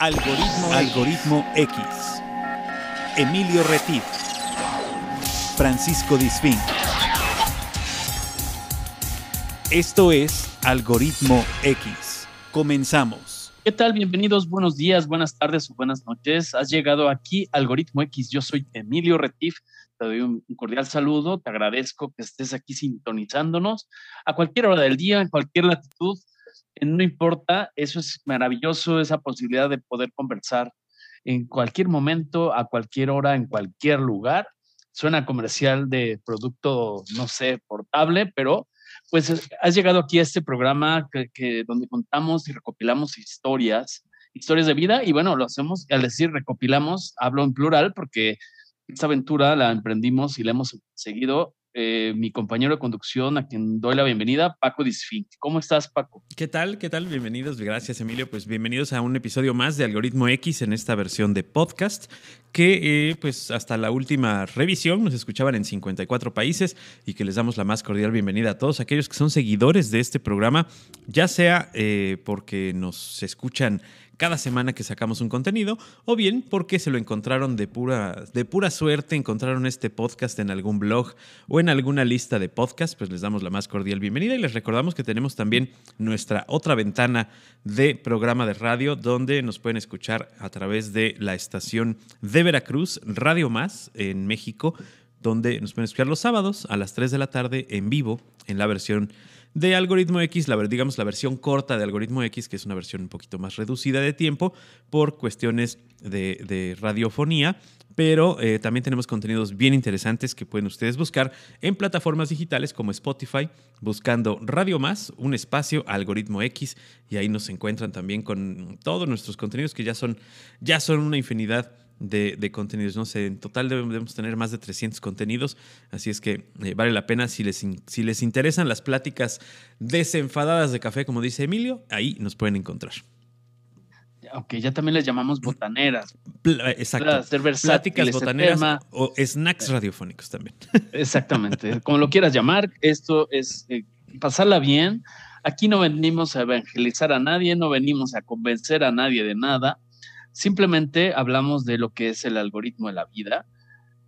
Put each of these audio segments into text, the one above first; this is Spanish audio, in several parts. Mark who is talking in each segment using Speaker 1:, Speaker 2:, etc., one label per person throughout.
Speaker 1: Algoritmo, Algoritmo X. Emilio Retif. Francisco Disfín. Esto es Algoritmo X. Comenzamos.
Speaker 2: ¿Qué tal? Bienvenidos, buenos días, buenas tardes o buenas noches. Has llegado aquí, Algoritmo X. Yo soy Emilio Retif. Te doy un cordial saludo. Te agradezco que estés aquí sintonizándonos a cualquier hora del día, en cualquier latitud no importa, eso es maravilloso, esa posibilidad de poder conversar en cualquier momento, a cualquier hora, en cualquier lugar. Suena comercial de producto, no sé, portable, pero pues has llegado aquí a este programa que, donde contamos y recopilamos historias, historias de vida y bueno, lo hacemos, al decir recopilamos, hablo en plural porque esta aventura la emprendimos y la hemos seguido eh, mi compañero de conducción, a quien doy la bienvenida, Paco Disfink. ¿Cómo estás, Paco?
Speaker 3: ¿Qué tal? ¿Qué tal? Bienvenidos. Gracias, Emilio. Pues bienvenidos a un episodio más de Algoritmo X en esta versión de podcast, que eh, pues hasta la última revisión nos escuchaban en 54 países y que les damos la más cordial bienvenida a todos aquellos que son seguidores de este programa, ya sea eh, porque nos escuchan cada semana que sacamos un contenido, o bien porque se lo encontraron de pura, de pura suerte, encontraron este podcast en algún blog o en alguna lista de podcasts, pues les damos la más cordial bienvenida y les recordamos que tenemos también nuestra otra ventana de programa de radio donde nos pueden escuchar a través de la estación de Veracruz, Radio Más, en México, donde nos pueden escuchar los sábados a las 3 de la tarde en vivo en la versión de Algoritmo X, la, digamos la versión corta de Algoritmo X, que es una versión un poquito más reducida de tiempo por cuestiones de, radiofonía, pero eh, también tenemos contenidos bien interesantes que pueden ustedes buscar en plataformas digitales como Spotify, buscando Radio Más, un espacio, Algoritmo X, y ahí nos encuentran también con todos nuestros contenidos que ya son, ya son una infinidad de, contenidos. No sé, en total debemos tener más de 300 contenidos, así es que eh, vale la pena si les, si les interesan las pláticas desenfadadas de café, como dice Emilio, ahí nos pueden encontrar.
Speaker 2: Ok, ya también les llamamos botaneras.
Speaker 3: exacto. Pláticas botaneras o snacks radiofónicos también.
Speaker 2: Exactamente. Como lo quieras llamar, esto es eh, pasarla bien. Aquí no venimos a evangelizar a nadie, no venimos a convencer a nadie de nada. Simplemente hablamos de lo que es el algoritmo de la vida,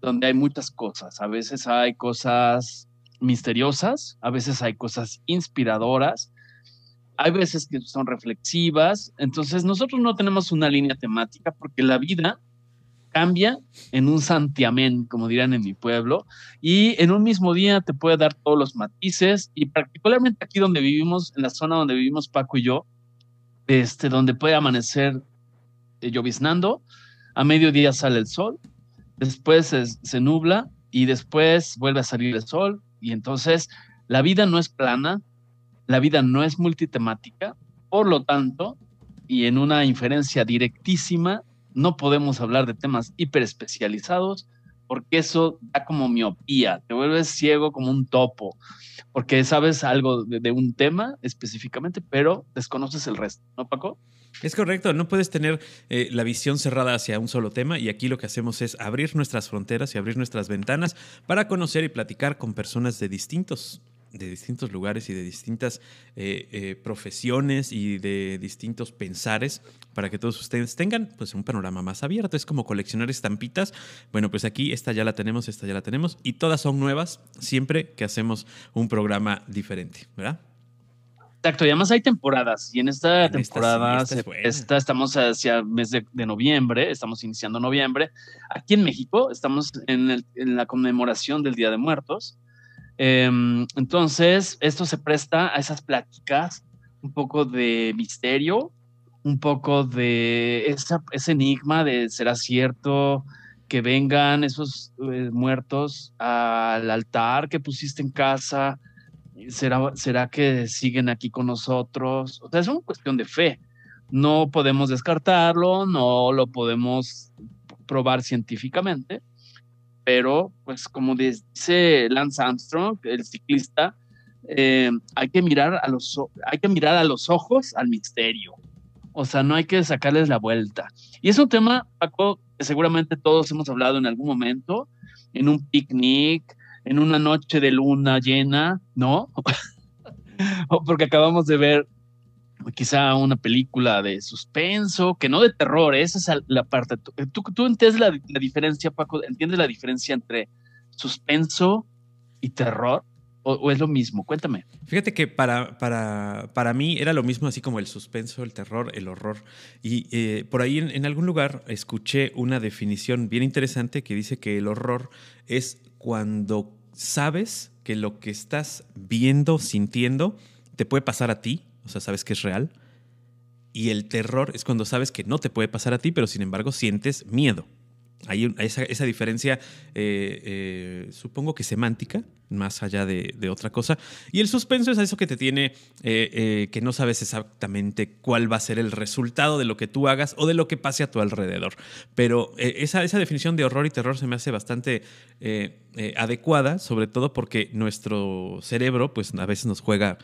Speaker 2: donde hay muchas cosas. A veces hay cosas misteriosas, a veces hay cosas inspiradoras, hay veces que son reflexivas. Entonces nosotros no tenemos una línea temática porque la vida cambia en un santiamén, como dirán en mi pueblo, y en un mismo día te puede dar todos los matices y particularmente aquí donde vivimos, en la zona donde vivimos Paco y yo, este, donde puede amanecer lloviznando, a mediodía sale el sol, después se, nubla y después vuelve a salir el sol y entonces la vida no es plana, la vida no es multitemática, por lo tanto, y en una inferencia directísima, no podemos hablar de temas hiperespecializados porque eso da como miopía, te vuelves ciego como un topo, porque sabes algo de un tema específicamente, pero desconoces el resto, ¿no, Paco?
Speaker 3: Es correcto, no puedes tener eh, la visión cerrada hacia un solo tema y aquí lo que hacemos es abrir nuestras fronteras y abrir nuestras ventanas para conocer y platicar con personas de distintos de distintos lugares y de distintas eh, eh, profesiones y de distintos pensares para que todos ustedes tengan pues un panorama más abierto. Es como coleccionar estampitas. Bueno, pues aquí esta ya la tenemos, esta ya la tenemos y todas son nuevas siempre que hacemos un programa diferente, ¿verdad?
Speaker 2: Exacto, y además hay temporadas, y en esta temporada, esta, estamos hacia mes de, noviembre, estamos iniciando noviembre. Aquí en México estamos en, la conmemoración del Día de Muertos. Em, entonces, esto se presta a esas pláticas, un poco de misterio, un poco de ese enigma de será cierto que vengan esos eh, muertos al altar que pusiste en casa ¿Será, ¿Será que siguen aquí con nosotros? O sea, es una cuestión de fe. No podemos descartarlo, no lo podemos probar científicamente, pero pues como dice Lance Armstrong, el ciclista, eh, hay, que mirar a los, hay que mirar a los ojos al misterio. O sea, no hay que sacarles la vuelta. Y es un tema, Paco, que seguramente todos hemos hablado en algún momento, en un picnic, en una noche de luna llena, ¿no? o porque acabamos de ver quizá una película de suspenso, que no de terror, esa es la parte. ¿Tú, tú entiendes la, diferencia, Paco? ¿Entiendes la diferencia entre suspenso y terror? O, es lo mismo? Cuéntame.
Speaker 3: Fíjate que para, para, para, mí era lo mismo, así como el suspenso, el terror, el horror. Y eh, por ahí en, algún lugar escuché una definición bien interesante que dice que el horror es cuando sabes que lo que estás viendo, sintiendo, te puede pasar a ti, o sea, sabes que es real. Y el terror es cuando sabes que no te puede pasar a ti, pero sin embargo sientes miedo. Hay esa, diferencia, eh, eh, supongo que semántica, más allá de, otra cosa. Y el suspenso es eso que te tiene, eh, que no sabes exactamente cuál va a ser el resultado de lo que tú hagas o de lo que pase a tu alrededor. Pero esa, esa, definición de horror y terror se me hace bastante adecuada, sobre todo porque nuestro cerebro, pues a veces nos juega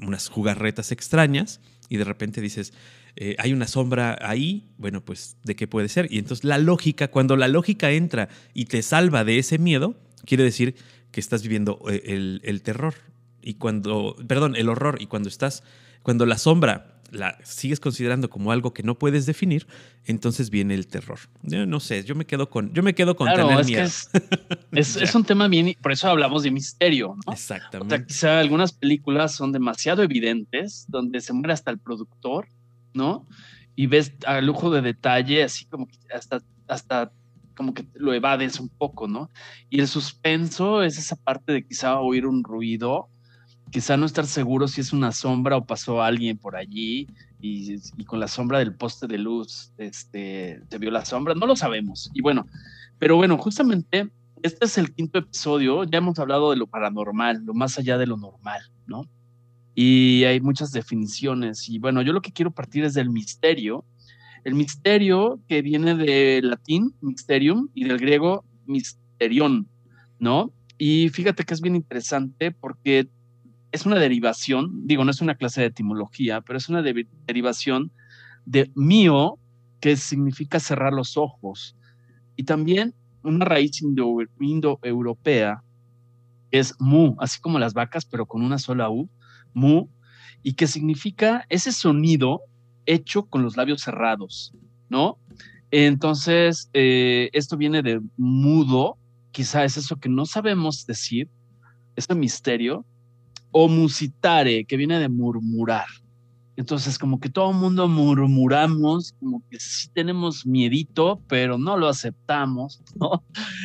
Speaker 3: unas jugarretas extrañas y de repente dices, eh, hay una sombra ahí, bueno, pues de qué puede ser. Y entonces la lógica, cuando la lógica entra y te salva de ese miedo, quiere decir que estás viviendo eh, el, terror. Y cuando, perdón, el horror. Y cuando estás, cuando la sombra la sigues considerando como algo que no puedes definir, entonces viene el terror. Yo no sé, yo me quedo con, yo me quedo con tener miedo.
Speaker 2: es, es, un tema bien, por eso hablamos de misterio, ¿no?
Speaker 3: Exactamente. O sea,
Speaker 2: quizá algunas películas son demasiado evidentes, donde se muere hasta el productor, ¿no? Y ves a lujo de detalle, así como que hasta, hasta como que lo evades un poco, ¿no? Y el suspenso es esa parte de quizá oír un ruido, quizá no estar seguro si es una sombra o pasó alguien por allí y, y, con la sombra del poste de luz este, se vio la sombra, no lo sabemos. Y bueno, pero bueno, justamente este es el quinto episodio, ya hemos hablado de lo paranormal, lo más allá de lo normal, ¿no? y hay muchas definiciones. Y bueno, yo lo que quiero partir es del misterio. El misterio que viene del latín, mysterium, y del griego, misterion, ¿no? Y fíjate que es bien interesante porque es una derivación, digo, no es una clase de etimología, pero es una derivación de mío, que significa cerrar los ojos. Y también una raíz indoeuropea es mu, así como las vacas, pero con una sola U, mu, y que significa ese sonido hecho con los labios cerrados, ¿no? Entonces, eh, esto viene de mudo, quizá es eso que no sabemos decir, ese misterio, o musitare, que viene de murmurar. Entonces, como que todo el mundo murmuramos, como que sí tenemos miedito, pero no lo aceptamos, ¿no?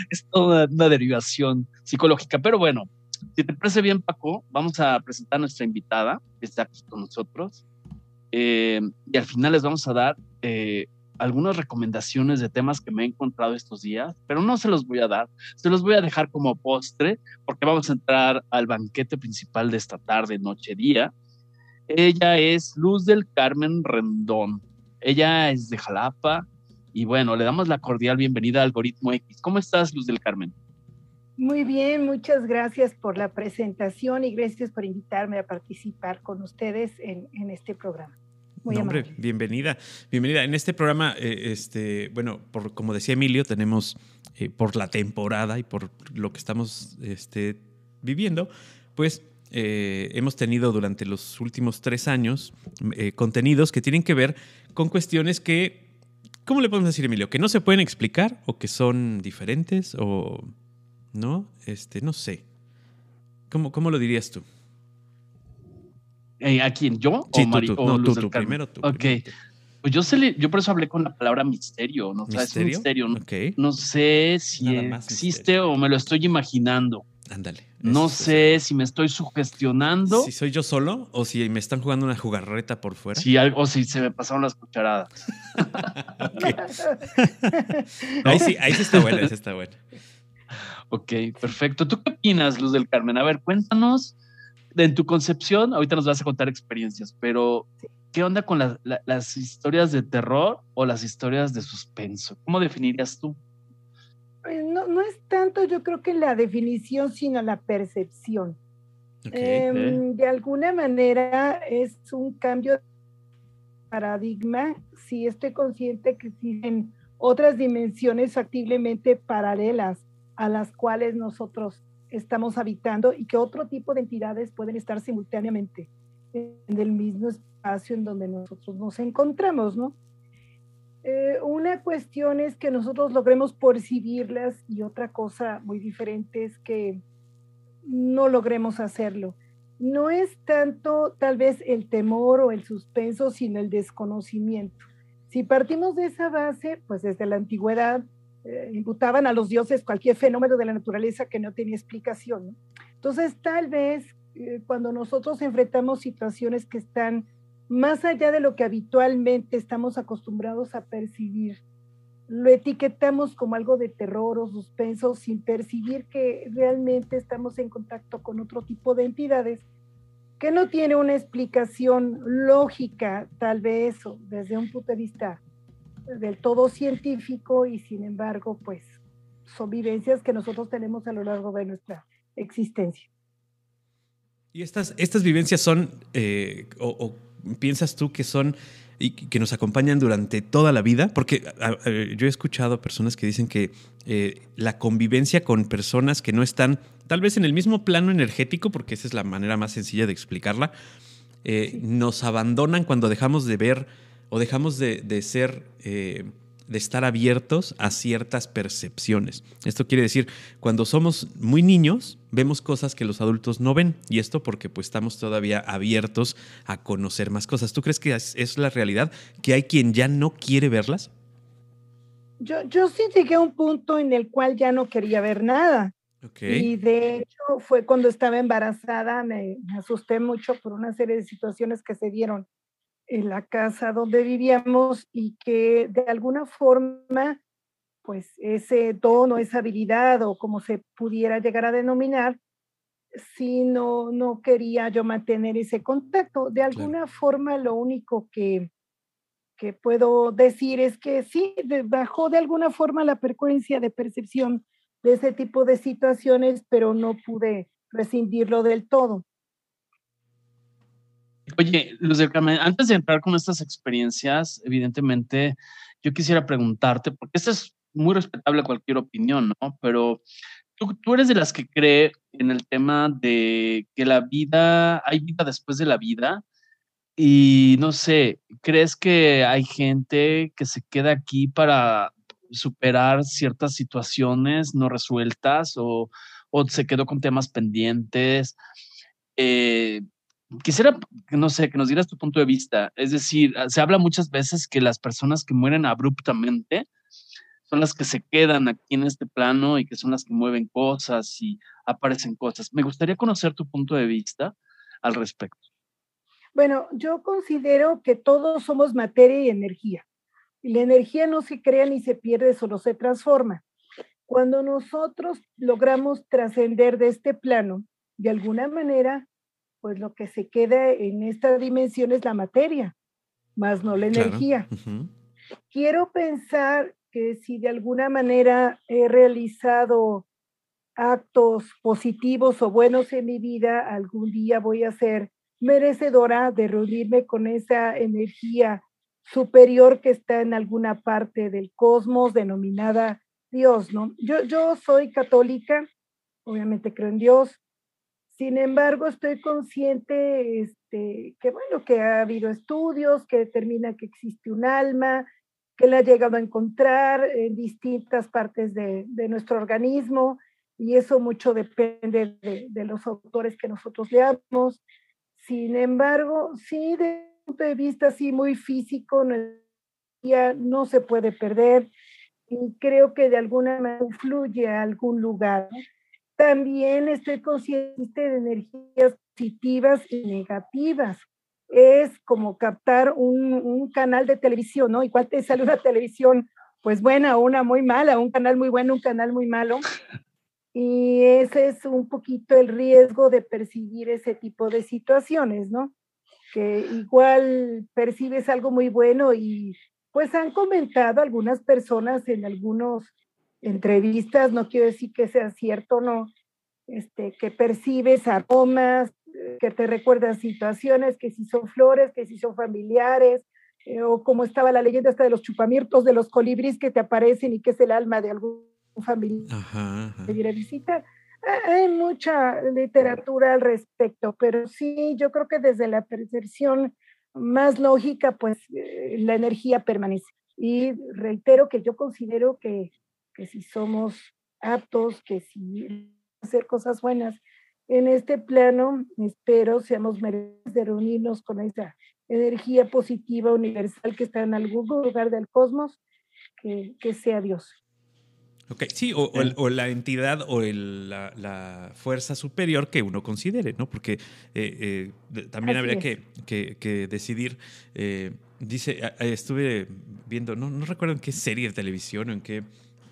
Speaker 2: Es toda una derivación psicológica. Pero bueno, si te parece bien, Paco, vamos a presentar a nuestra invitada que está aquí con nosotros. Eh, y al final les vamos a dar eh, algunas recomendaciones de temas que me he encontrado estos días, pero no se los voy a dar, se los voy a dejar como postre, porque vamos a entrar al banquete principal de esta tarde, noche, día. Ella es Luz del Carmen Rendón. Ella es de Jalapa y bueno, le damos la cordial bienvenida a Algoritmo X. ¿Cómo estás, Luz del Carmen?
Speaker 4: Muy bien, muchas gracias por la presentación y gracias por invitarme a participar con ustedes en, este programa.
Speaker 3: Muy hombre, bienvenida, bienvenida. En este programa, eh, este, bueno, por, como decía Emilio, tenemos eh, por la temporada y por lo que estamos este, viviendo, pues eh, hemos tenido durante los últimos tres años contenidos que tienen que ver con cuestiones que, ¿cómo le podemos decir, Emilio? Que no se pueden explicar o que son diferentes o ¿no? Este, no sé. ¿Cómo, cómo lo dirías tú?
Speaker 2: Eh, ¿A quién? ¿Yo?
Speaker 3: Sí, o tú, tú. No, tú, tú primero tú.
Speaker 2: Ok. Pues yo, yo por eso hablé con la palabra misterio, ¿no? ¿Misterio? es misterio. ¿no? no sé si existe o me lo estoy imaginando.
Speaker 3: Ándale.
Speaker 2: No sé si me estoy sugestionando.
Speaker 3: Si soy yo solo o si me están jugando una jugarreta por fuera.
Speaker 2: Si algo, o si se me pasaron las cucharadas.
Speaker 3: ahí, sí, ahí sí está buena, ahí sí está buena.
Speaker 2: Ok, perfecto. ¿Tú qué opinas, Luz del Carmen? A ver, cuéntanos en tu concepción, ahorita nos vas a contar experiencias, pero ¿qué onda con las historias de terror o las historias de suspenso? ¿Cómo definirías tú?
Speaker 4: Pues, no, no es tanto, yo creo que la definición, sino la percepción. Em, de alguna manera es un cambio de paradigma si estoy consciente que existen otras dimensiones factiblemente paralelas a las cuales nosotros estamos habitando y que otro tipo de entidades pueden estar simultáneamente en el mismo espacio en donde nosotros nos encontramos, ¿no? Eh, una cuestión es que nosotros logremos percibirlas y otra cosa muy diferente es que no logremos hacerlo. No es tanto tal vez el temor o el suspenso, sino el desconocimiento. Si partimos de esa base, pues desde la antigüedad eh, imputaban a los dioses cualquier fenómeno de la naturaleza que no tenía explicación. Entonces, tal vez eh, cuando nosotros enfrentamos situaciones que están más allá de lo que habitualmente estamos acostumbrados a percibir. Lo etiquetamos como algo de terror o suspenso sin percibir que realmente estamos en contacto con otro tipo de entidades que no tiene una explicación lógica, tal vez, o desde un punto de vista del todo científico y sin embargo, pues son vivencias que nosotros tenemos a lo largo de nuestra existencia.
Speaker 3: Y estas, estas vivencias son, eh, o piensas tú que son y que nos acompañan durante toda la vida? Porque yo he escuchado personas que dicen que eh, la convivencia con personas que no están tal vez en el mismo plano energético, porque esa es la manera más sencilla de explicarla, eh, nos abandonan cuando dejamos de ver o dejamos de, ser eh, de estar abiertos a ciertas percepciones. Esto quiere decir, cuando somos muy niños, vemos cosas que los adultos no ven, y esto porque pues estamos todavía abiertos a conocer más cosas. ¿Tú crees que es, la realidad, que hay quien ya no quiere verlas?
Speaker 4: Yo, yo sí llegué a un punto en el cual ya no quería ver nada. Y de hecho fue cuando estaba embarazada, me asusté mucho por una serie de situaciones que se dieron en la casa donde vivíamos y que de alguna forma, pues ese don o esa habilidad o como se pudiera llegar a denominar, si no, no quería yo mantener ese contacto. De alguna forma, lo único que, que puedo decir es que sí, bajó de alguna forma la frecuencia de percepción de ese tipo de situaciones, pero no pude rescindirlo del todo.
Speaker 2: Oye, Luz del Carmen, antes de entrar con estas experiencias, evidentemente, yo quisiera preguntarte, porque esta es muy respetable cualquier opinión, ¿no? Pero tú, tú eres de las que cree en el tema de que la vida, hay vida después de la vida, y no sé, ¿crees que hay gente que se queda aquí para superar ciertas situaciones no resueltas o, se quedó con temas pendientes? Eh, Quisiera, no sé, que nos dieras tu punto de vista. Es decir, ah, se habla muchas veces que las personas que mueren abruptamente son las que se quedan aquí en este plano y que son las que mueven cosas y aparecen cosas. Me gustaría conocer tu punto de vista al respecto.
Speaker 4: Bueno, yo considero que todos somos materia y energía. Y la energía no se crea ni se pierde, solo se transforma. Cuando nosotros logramos trascender de este plano, de alguna manera pues lo que se queda en esta dimensión es la materia, más no la energía. Quiero pensar que si de alguna manera he realizado actos positivos o buenos en mi vida, algún día voy a ser merecedora de reunirme con esa energía superior que está en alguna parte del cosmos denominada Dios, ¿no? Yo, yo soy católica, obviamente creo en Dios, sin embargo, estoy consciente este, que, bueno, que ha habido estudios que determinan que existe un alma, que la ha llegado a encontrar en distintas partes de, nuestro organismo, y eso mucho depende de, los autores que nosotros leamos. Sin embargo, sí, desde un punto de vista así muy físico, no se puede perder y creo que de alguna manera influye a algún lugar. También estoy consciente de energías positivas y negativas. Es como captar un, canal de televisión, ¿no? Igual te sale una televisión, pues buena o una muy mala, un canal muy bueno, un canal muy malo. Y ese es un poquito el riesgo de percibir ese tipo de situaciones, ¿no? Que igual percibes algo muy bueno y pues han comentado algunas personas en algunos entrevistas, no quiero decir que sea cierto o no, este, que percibes aromas, eh, que te recuerdan situaciones, que si son flores, que si son familiares, eh, o como estaba la leyenda hasta de los chupamirtos, de los colibríes que te aparecen y que es el alma de algún familiar que viene a visitar. Hay mucha literatura al respecto, pero sí, yo creo que desde la percepción más lógica, pues eh, la energía permanece. Y reitero que yo considero que, que si somos aptos, que si hacer cosas buenas en este plano, espero seamos merecidos de reunirnos con esa energía positiva universal que está en algún lugar del cosmos, que, que sea Dios.
Speaker 3: Ok, sí, o, o, la entidad o el, la, la, fuerza superior que uno considere, ¿no? Porque eh, eh, también habría que, que, que, decidir. Eh, dice, estuve viendo, no, no recuerdo en qué serie de televisión o en qué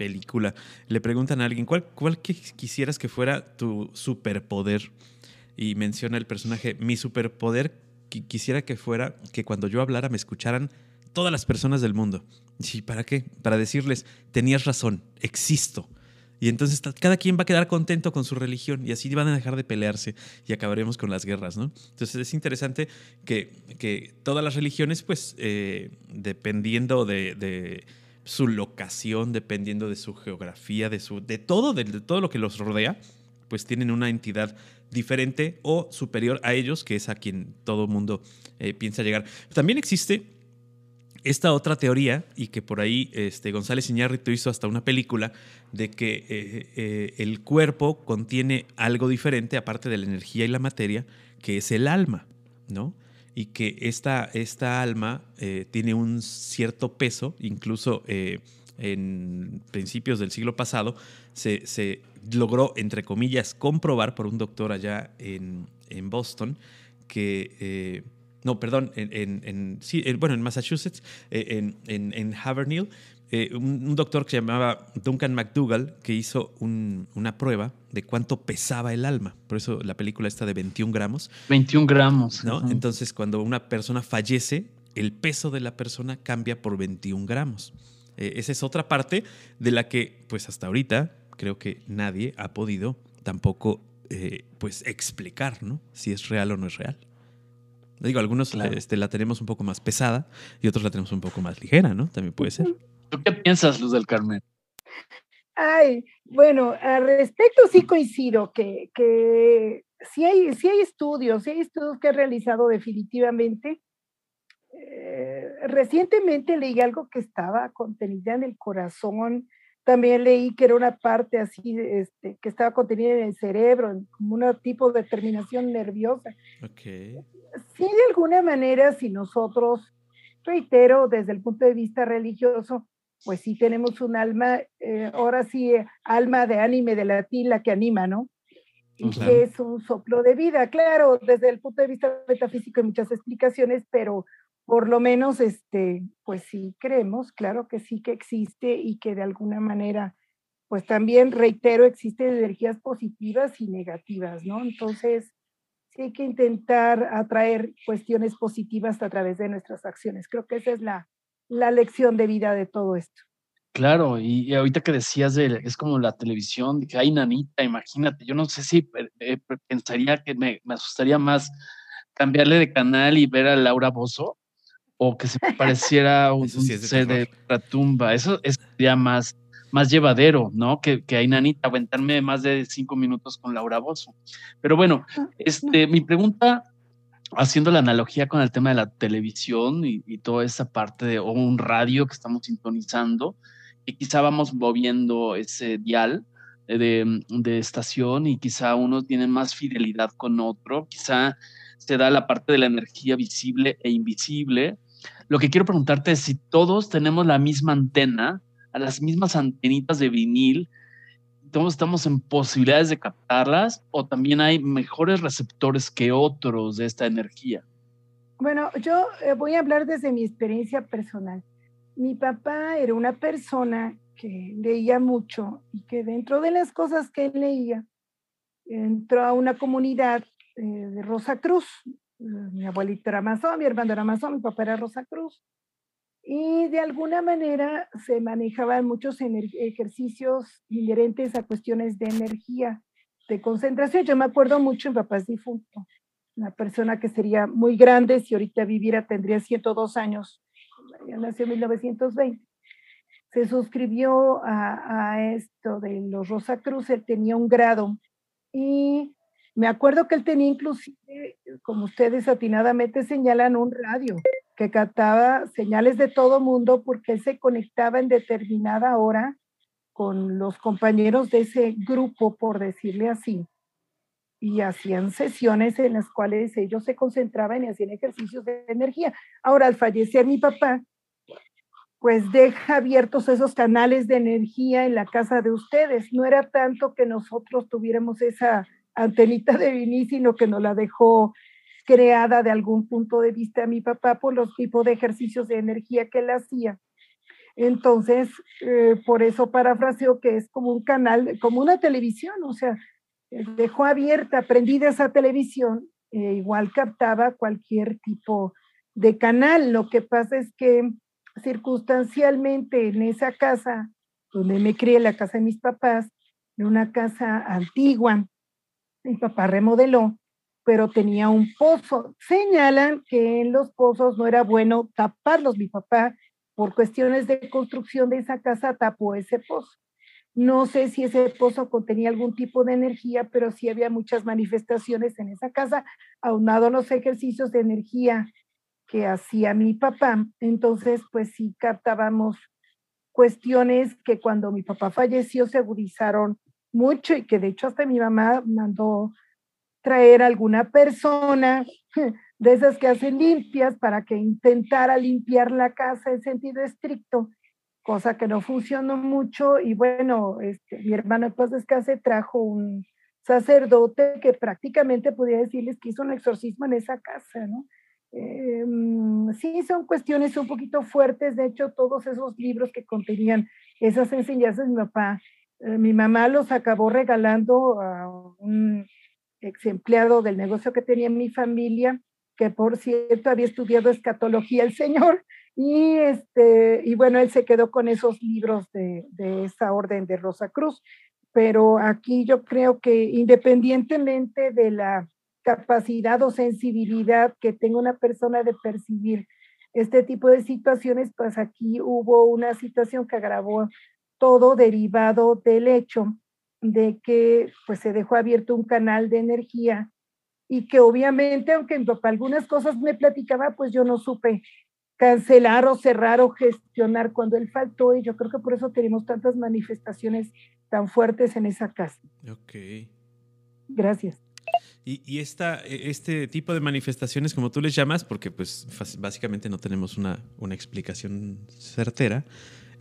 Speaker 3: película, le preguntan a alguien, ¿cuál, cuál quisieras que fuera tu superpoder? Y menciona el personaje, mi superpoder quisiera que fuera que cuando yo hablara me escucharan todas las personas del mundo. ¿Y para qué? Para decirles, tenías razón, existo. Y entonces cada quien va a quedar contento con su religión y así van a dejar de pelearse y acabaremos con las guerras, ¿no? Entonces es interesante que, que todas las religiones, pues, eh, dependiendo de, su locación, dependiendo de su geografía, de, su, de, todo, de, todo lo que los rodea, pues tienen una entidad diferente o superior a ellos, que es a quien todo mundo eh, piensa llegar. También existe esta otra teoría, y que por ahí este, González Iñárritu hizo hasta una película, de que eh, eh, el cuerpo contiene algo diferente, aparte de la energía y la materia, que es el alma, ¿no? Y que esta, esta alma eh, tiene un cierto peso, incluso en principios del siglo pasado, se, se, logró, entre comillas, comprobar por un doctor allá en, en Boston, que no, perdón, en, en, bueno, en Massachusetts, eh, en, en, Haverhill, eh, un, doctor que se llamaba Duncan McDougall, que hizo una prueba de cuánto pesaba el alma. Por eso la película está de 21 gramos.
Speaker 2: 21 gramos.
Speaker 3: ¿no? Entonces, cuando una persona fallece, el peso de la persona cambia por 21 gramos. Eh, esa es otra parte de la que, pues hasta ahorita, creo que nadie ha podido tampoco pues explicar, ¿no? Si es real o no es real. Digo, algunos este, la tenemos un poco más pesada y otros la tenemos un poco más ligera, ¿no? También puede ser.
Speaker 2: ¿Tú qué piensas, Luz del Carmen?
Speaker 4: Ay, bueno, al respecto sí coincido que, que sí, hay, sí hay estudios, sí hay estudios que he realizado definitivamente. Eh, recientemente leí algo que estaba contenida en el corazón, también leí que era una parte así, este, que estaba contenida en el cerebro, como un tipo de terminación nerviosa.
Speaker 3: Okay.
Speaker 4: Sí, de alguna manera, si nosotros, reitero, desde el punto de vista religioso, pues sí tenemos un alma, eh, ahora sí, alma de ánime de latín, la que anima, ¿no? Y que es un soplo de vida. Claro, desde el punto de vista metafísico hay muchas explicaciones, pero por lo menos, este, pues sí creemos, claro que sí que existe y que de alguna manera, pues también, reitero, existen energías positivas y negativas, ¿no? Entonces, sí hay que intentar atraer cuestiones positivas a través de nuestras acciones. Creo que esa es la, la lección de vida de todo esto.
Speaker 2: Claro, y, ahorita que decías de, es como la televisión, que hay nanita, imagínate, yo no sé si eh, pensaría que me, me, asustaría más cambiarle de canal y ver a Laura Bozo o que se pareciera un, ser de la tumba. Eso sería más, más llevadero, ¿no? Que, que a Inanita aguantarme más de cinco minutos con Laura Bozo. Pero bueno, este, mi pregunta, haciendo la analogía con el tema de la televisión y, toda esa parte de o un radio que estamos sintonizando, y quizá vamos moviendo ese dial de, de estación y quizá uno tiene más fidelidad con otro, quizá se da la parte de la energía visible e invisible, lo que quiero preguntarte es si todos tenemos la misma antena, las mismas antenitas de vinil, estamos en posibilidades de captarlas o también hay mejores receptores que otros de esta energía.
Speaker 4: Bueno, yo eh, voy a hablar desde mi experiencia personal. Mi papá era una persona que leía mucho y que dentro de las cosas que él leía, entró a una comunidad eh, de Rosa Cruz, mi abuelito era masón, mi hermano era masón, mi papá era Rosa Cruz. Y de alguna manera se manejaban muchos ejercicios inherentes a cuestiones de energía, de concentración. Yo me acuerdo mucho, mi papá es difunto, una persona que sería muy grande, si ahorita viviera tendría 102 años, nació en 1920. Se suscribió a, esto de los Rosa Cruz, él tenía un grado y me acuerdo que él tenía inclusive, como ustedes atinadamente señalan, un radio que captaba señales de todo mundo porque él se conectaba en determinada hora con los compañeros de ese grupo, por decirle así, y hacían sesiones en las cuales ellos se concentraban y hacían ejercicios de energía. Ahora, al fallecer mi papá, pues deja abiertos esos canales de energía en la casa de ustedes. No era tanto que nosotros tuviéramos esa antenita de Vini, sino que nos la dejó creada de algún punto de vista mi papá por los tipos de ejercicios de energía que él hacía. Entonces, eh, por eso parafraseo que es como un canal, como una televisión, o sea, dejó abierta, prendida esa televisión, e igual captaba cualquier tipo de canal. Lo que pasa es que circunstancialmente en esa casa donde me crié, la casa de mis papás, en una casa antigua, mi papá remodeló, pero tenía un pozo. Señalan que en los pozos no era bueno taparlos. Mi papá, por cuestiones de construcción de esa casa, tapó ese pozo. No sé si ese pozo contenía algún tipo de energía, pero sí había muchas manifestaciones en esa casa, aunado a los ejercicios de energía que hacía mi papá. Entonces, pues sí captábamos cuestiones que cuando mi papá falleció se agudizaron mucho y que de hecho hasta mi mamá mandó traer alguna persona de esas que hacen limpias para que intentara limpiar la casa en sentido estricto, cosa que no funcionó mucho y bueno, este, mi hermano después descanse trajo un sacerdote que prácticamente podía decirles que hizo un exorcismo en esa casa, ¿no? Em, sí, son cuestiones un poquito fuertes. De hecho, todos esos libros que contenían esas enseñanzas, mi papá, eh, mi mamá los acabó regalando a un ex empleado del negocio que tenía mi familia, que por cierto había estudiado escatología el señor, y, este, y bueno, él se quedó con esos libros de, de esa orden de Rosa Cruz. Pero aquí yo creo que independientemente de la capacidad o sensibilidad que tenga una persona de percibir este tipo de situaciones, pues aquí hubo una situación que agravó todo derivado del hecho de que pues se dejó abierto un canal de energía y que obviamente, aunque mi papá algunas cosas me platicaba, pues yo no supe cancelar o cerrar o gestionar cuando él faltó y yo creo que por eso tenemos tantas manifestaciones tan fuertes en esa casa.
Speaker 3: Ok.
Speaker 4: Gracias.
Speaker 3: Y, esta, e, este tipo de manifestaciones, como tú les llamas, porque pues básicamente no tenemos una, una explicación certera,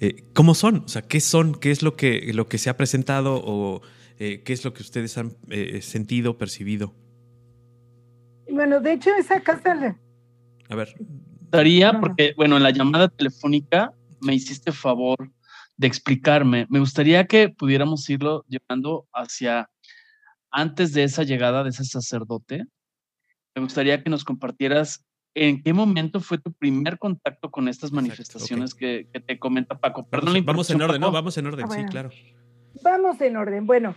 Speaker 3: eh, ¿cómo son? O sea, ¿qué son? ¿Qué es lo que, lo que se ha presentado o eh, qué es lo que ustedes han eh, sentido, percibido?
Speaker 4: Bueno, de hecho, esa casa...
Speaker 3: A ver.
Speaker 2: Daría, porque, bueno, en la llamada telefónica me hiciste favor de explicarme. Me gustaría que pudiéramos irlo llevando hacia antes de esa llegada de ese sacerdote, me gustaría que nos compartieras en qué momento fue tu primer contacto con estas manifestaciones que, te comenta Paco.
Speaker 3: Perdón, vamos, en orden, ¿no? Vamos en orden, sí, claro.
Speaker 4: Vamos en orden. Bueno,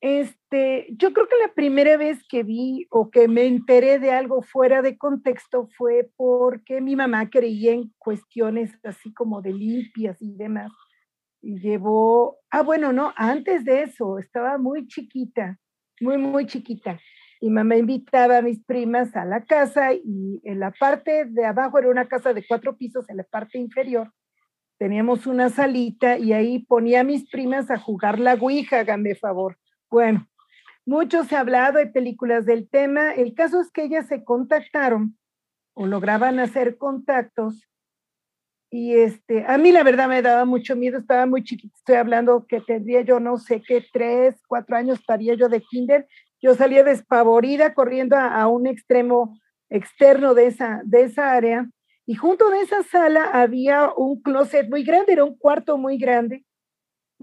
Speaker 4: este, yo creo que la primera vez que vi o que me enteré de algo fuera de contexto fue porque mi mamá creía en cuestiones así como de limpias y demás y llevó, ah, bueno, no, antes de eso, estaba muy chiquita, muy, muy chiquita. Y mamá invitaba a mis primas a la casa y en la parte de abajo era una casa de cuatro pisos, en la parte inferior teníamos una salita y ahí ponía a mis primas a jugar la Ouija, háganme favor. Bueno, mucho se ha hablado, hay películas del tema. El caso es que ellas se contactaron o lograban hacer contactos y este, a mí la verdad me daba mucho miedo, estaba muy chiquita, estoy hablando que tendría yo no sé qué, tres, cuatro años estaría yo de kinder, yo salía despavorida corriendo a, un extremo externo de esa, de esa área y junto de esa sala había un closet muy grande, era un cuarto muy grande,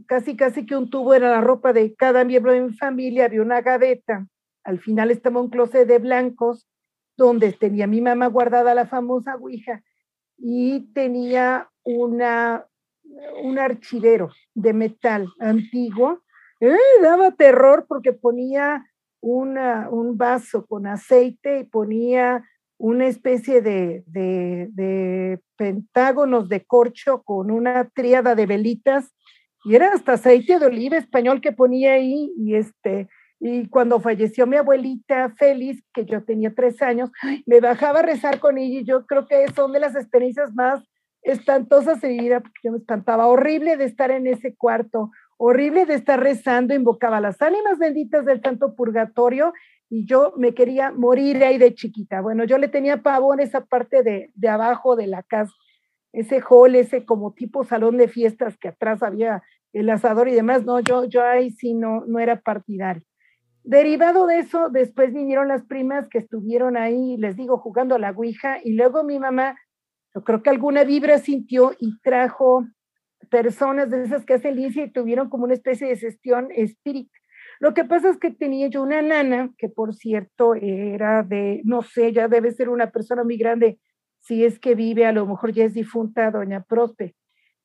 Speaker 4: casi casi que un tubo era la ropa de cada miembro de mi familia, había una gaveta, al final estaba un closet de blancos donde tenía mi mamá guardada la famosa Ouija y tenía una, un archivero de metal antiguo. Eh, daba terror porque ponía una, un vaso con aceite y ponía una especie de, de, pentágonos de corcho con una tríada de velitas y era hasta aceite de oliva español que ponía ahí y este Y cuando falleció mi abuelita Félix, que yo tenía tres años, me bajaba a rezar con ella y yo creo que son de las experiencias más espantosas de mi vida, porque yo me espantaba, horrible de estar en ese cuarto, horrible de estar rezando, invocaba las ánimas benditas del tanto purgatorio y yo me quería morir ahí de chiquita. Bueno, yo le tenía pavor esa parte de, de abajo de la casa, ese hall, ese como tipo salón de fiestas que atrás había el asador y demás. No, yo, yo ahí sí no, no era partidario. Derivado de eso, después vinieron las primas que estuvieron ahí, les digo, jugando a la Ouija, y luego mi mamá, yo creo que alguna vibra sintió y trajo personas de esas que hacen lincia y tuvieron como una especie de gestión espíritu. Lo que pasa es que tenía yo una nana, que por cierto era de, no sé, ya debe ser una persona muy grande, si es que vive, a lo mejor ya es difunta, doña Prospe.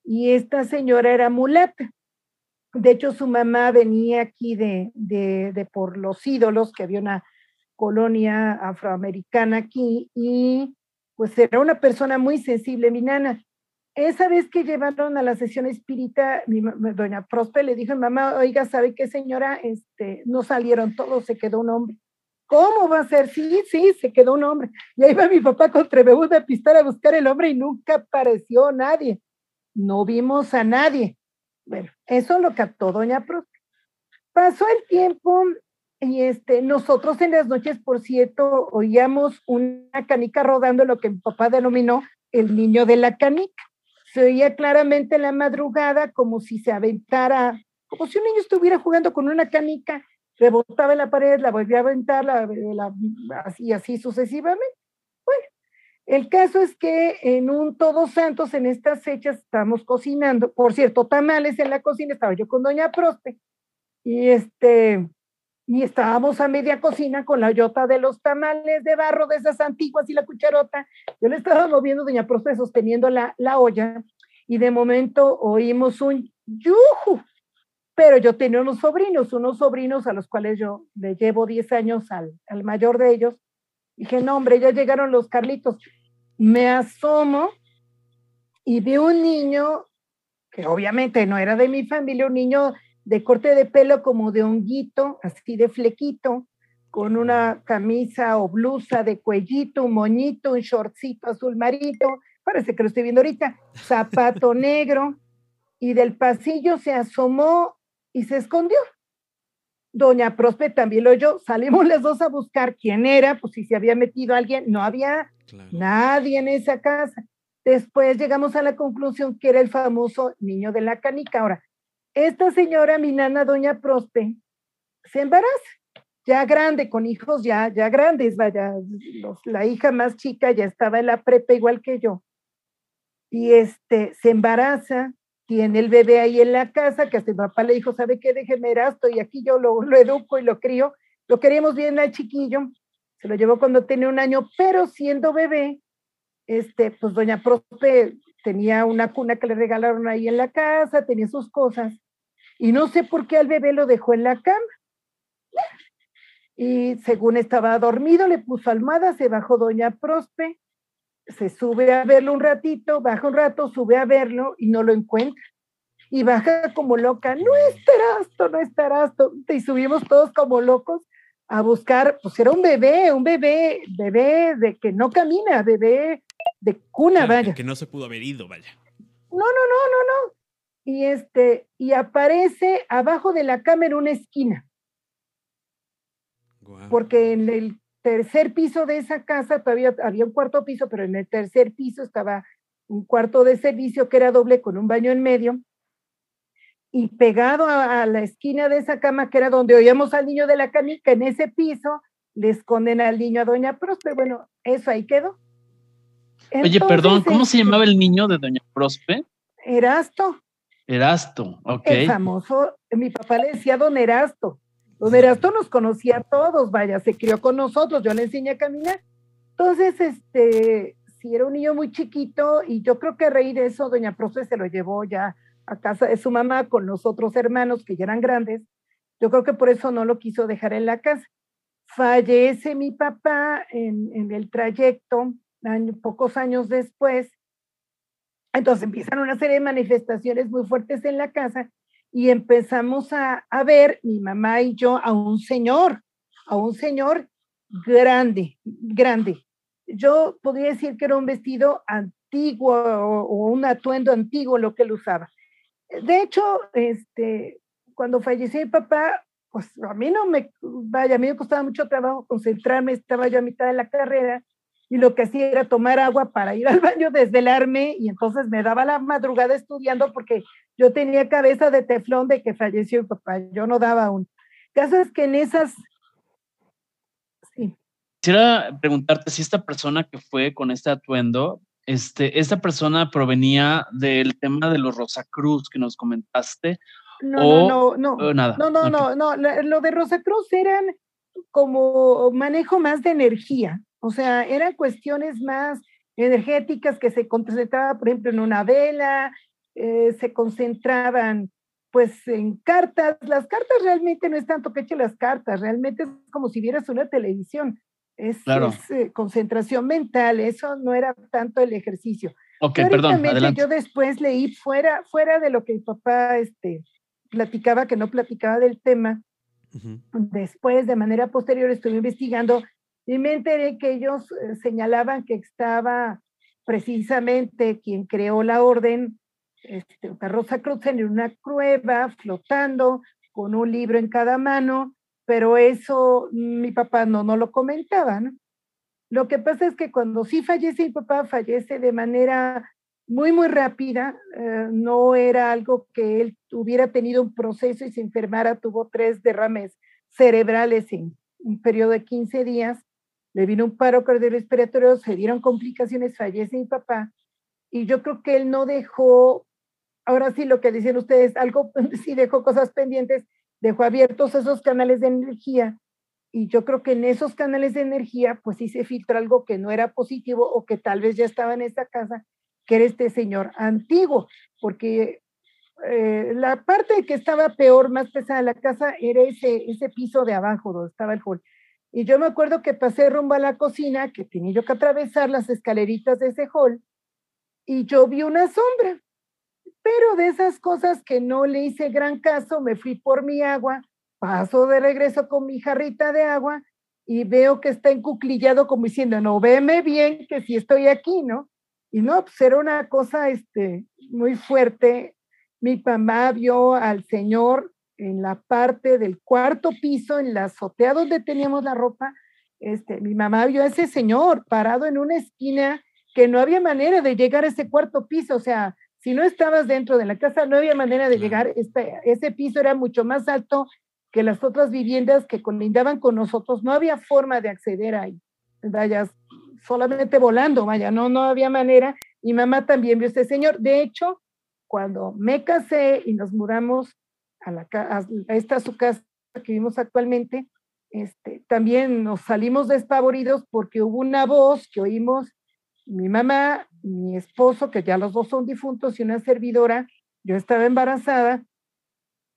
Speaker 4: Y esta señora era mulata. De hecho, su mamá venía aquí de, de por los ídolos, que había una colonia afroamericana aquí, y pues era una persona muy sensible, mi nana. Esa vez que llevaron a la sesión espírita, doña Prospe le dijo, mamá, oiga, ¿sabe qué señora? Este, no salieron todos, se quedó un hombre. ¿Cómo va a ser? Sí, sí, se quedó un hombre. Y ahí va mi papá con de pistola a buscar el hombre y nunca apareció nadie. No vimos a nadie. Bueno, eso lo captó doña Prospe. Pasó el tiempo y este, nosotros en las noches, por cierto, oíamos una canica rodando, lo que mi papá denominó el niño de la canica se oía claramente en la madrugada como si se aventara, como si un niño estuviera jugando con una canica, rebotaba en la pared, la volvía a aventar, la, así, así sucesivamente. Bueno, el caso es que en un Todos Santos, en estas fechas, estamos cocinando, por cierto, tamales en la cocina, estaba yo con doña Prospe, y este, y estábamos a media cocina con la yota de los tamales de barro de esas antiguas y la cucharota. Yo le estaba moviendo, doña Prospe, sosteniendo la, la olla, y de momento oímos un yuju. Pero yo tenía unos sobrinos, unos sobrinos a los cuales yo le llevo 10 años al, al mayor de ellos. Dije, no, hombre, ya llegaron los Carlitos. Me asomo y veo un niño que obviamente no era de mi familia, un niño de corte de pelo como de honguito, así de flequito, con una camisa o blusa de cuellito, un moñito, un shortcito azul marito, parece que lo estoy viendo ahorita, zapato negro, y del pasillo se asomó y se escondió. Doña Prospe también lo oyó, salimos las dos a buscar quién era, pues si se había metido alguien, no había nadie en esa casa. Después llegamos a la conclusión que era el famoso niño de la canica. Ahora, esta señora, mi nana, doña Prospe, se embaraza, ya grande, con hijos ya, ya grandes, vaya, la hija más chica ya estaba en la prepa igual que yo. Y este, se embaraza, tiene el bebé ahí en la casa, que hasta el papá le dijo, ¿sabe qué? Déjeme erasto, y aquí yo lo, lo educo y lo crío. Lo queríamos bien al chiquillo, se lo llevó cuando tenía un año, pero siendo bebé, este, pues doña Prospe tenía una cuna que le regalaron ahí en la casa, tenía sus cosas, y no sé por qué al bebé lo dejó en la cama. Y según estaba dormido, le puso almohada, se bajó doña Prospe, se sube a verlo un ratito, baja un rato, sube a verlo y no lo encuentra. Y baja como loca, no estarás, no estarás. Y subimos todos como locos a buscar, pues era un bebé, un bebé, bebé de que no camina, bebé de cuna, vaya.
Speaker 3: Que no se pudo haber ido, vaya.
Speaker 4: No, no, no, no, no y este y aparece abajo de la cama en una esquina. Porque en el tercer piso de esa casa todavía había un cuarto piso, pero en el tercer piso estaba un cuarto de servicio que era doble con un baño en medio. Y pegado a, la esquina de esa cama, que era donde oíamos al niño de la canica, en ese piso le esconden al niño a Doña Prospe. Bueno, eso ahí quedó.
Speaker 2: Oye, perdón, ¿cómo se llamaba el niño de Doña Prospe?
Speaker 4: Erasto.
Speaker 2: Erasto, ok.
Speaker 4: El famoso, mi papá le decía don Erasto. Don Erasto nos conocía a todos, vaya, se crió con nosotros, yo le enseñé a caminar. Entonces, este, si era un niño muy chiquito, y yo creo que a de eso, doña Profe se lo llevó ya a casa de su mamá con los otros hermanos que ya eran grandes. Yo creo que por eso no lo quiso dejar en la casa. Fallece mi papá en el trayecto, pocos años después, entonces empiezan una serie de manifestaciones muy fuertes en la casa y empezamos a, a ver, mi mamá y yo, a un señor, a un señor grande, grande. Yo podría decir que era un vestido antiguo o, un atuendo antiguo lo que él usaba. De hecho, este, cuando falleció mi papá, pues a mí no me, vaya, a mí me costaba mucho trabajo concentrarme, estaba yo a mitad de la carrera y lo que hacía era tomar agua para ir al baño, desvelarme y entonces me daba la madrugada estudiando porque yo tenía cabeza de teflón de que falleció mi papá, yo no daba un. Caso es que en esas
Speaker 2: Quisiera preguntarte si esta persona que fue con este atuendo, este, esta persona provenía del tema de los Rosacruz que nos comentaste.
Speaker 4: No, no, no, no, nada. No, no, no, no, lo de Rosacruz eran como manejo más de energía, o sea, eran cuestiones más energéticas que se concentraban, por ejemplo, en una vela, eh, se concentraban pues en cartas. Las cartas realmente no es tanto que eche las cartas, realmente es como si vieras una televisión es, eh, concentración mental, eso no era tanto el ejercicio.
Speaker 2: Ok, perdón, adelante.
Speaker 4: Yo después leí fuera, fuera de lo que mi papá este, platicaba, que no platicaba del tema, después de manera posterior estuve investigando y me enteré que ellos eh, señalaban que estaba precisamente quien creó la orden, este, Rosa Cruz en una cueva, flotando, con un libro en cada mano, pero eso mi papá no, no lo comentaba, ¿no? Lo que pasa es que cuando sí fallece mi papá, fallece de manera muy, muy rápida, eh, no era algo que él hubiera tenido un proceso y se enfermara, tuvo tres derrames cerebrales en un periodo de 15 días, le vino un paro cardiorrespiratorio, se dieron complicaciones, fallece mi papá, y yo creo que él no dejó, ahora sí lo que decían ustedes, algo sí dejó cosas pendientes, dejó abiertos esos canales de energía y yo creo que en esos canales de energía pues sí se filtra algo que no era positivo o que tal vez ya estaba en esta casa, que era este señor antiguo, porque eh, la parte que estaba peor, más pesada de la casa era ese, ese piso de abajo donde estaba el hall. Y yo me acuerdo que pasé rumbo a la cocina, que tenía yo que atravesar las escaleritas de ese hall, y yo vi una sombra. Pero de esas cosas que no le hice gran caso, me fui por mi agua, paso de regreso con mi jarrita de agua y veo que está encuclillado como diciendo, no, veme bien que si estoy aquí, ¿no? Y no, pues era una cosa este, muy fuerte. Mi mamá vio al señor en la parte del cuarto piso, en la azotea donde teníamos la ropa. Este, mi mamá vio a ese señor parado en una esquina que no había manera de llegar a ese cuarto piso, o sea, si no estabas dentro de la casa, no había manera de llegar. Este, ese piso era mucho más alto que las otras viviendas que colindaban con nosotros. No había forma de acceder ahí. Vaya, solamente volando, vaya, no, no había manera. Mi mamá también vio a este señor. De hecho, cuando me casé y nos mudamos a, la, a esta su casa que vivimos actualmente, este, también nos salimos despavoridos porque hubo una voz que oímos mi mamá, mi esposo, que ya los dos son difuntos, y una servidora, yo estaba embarazada,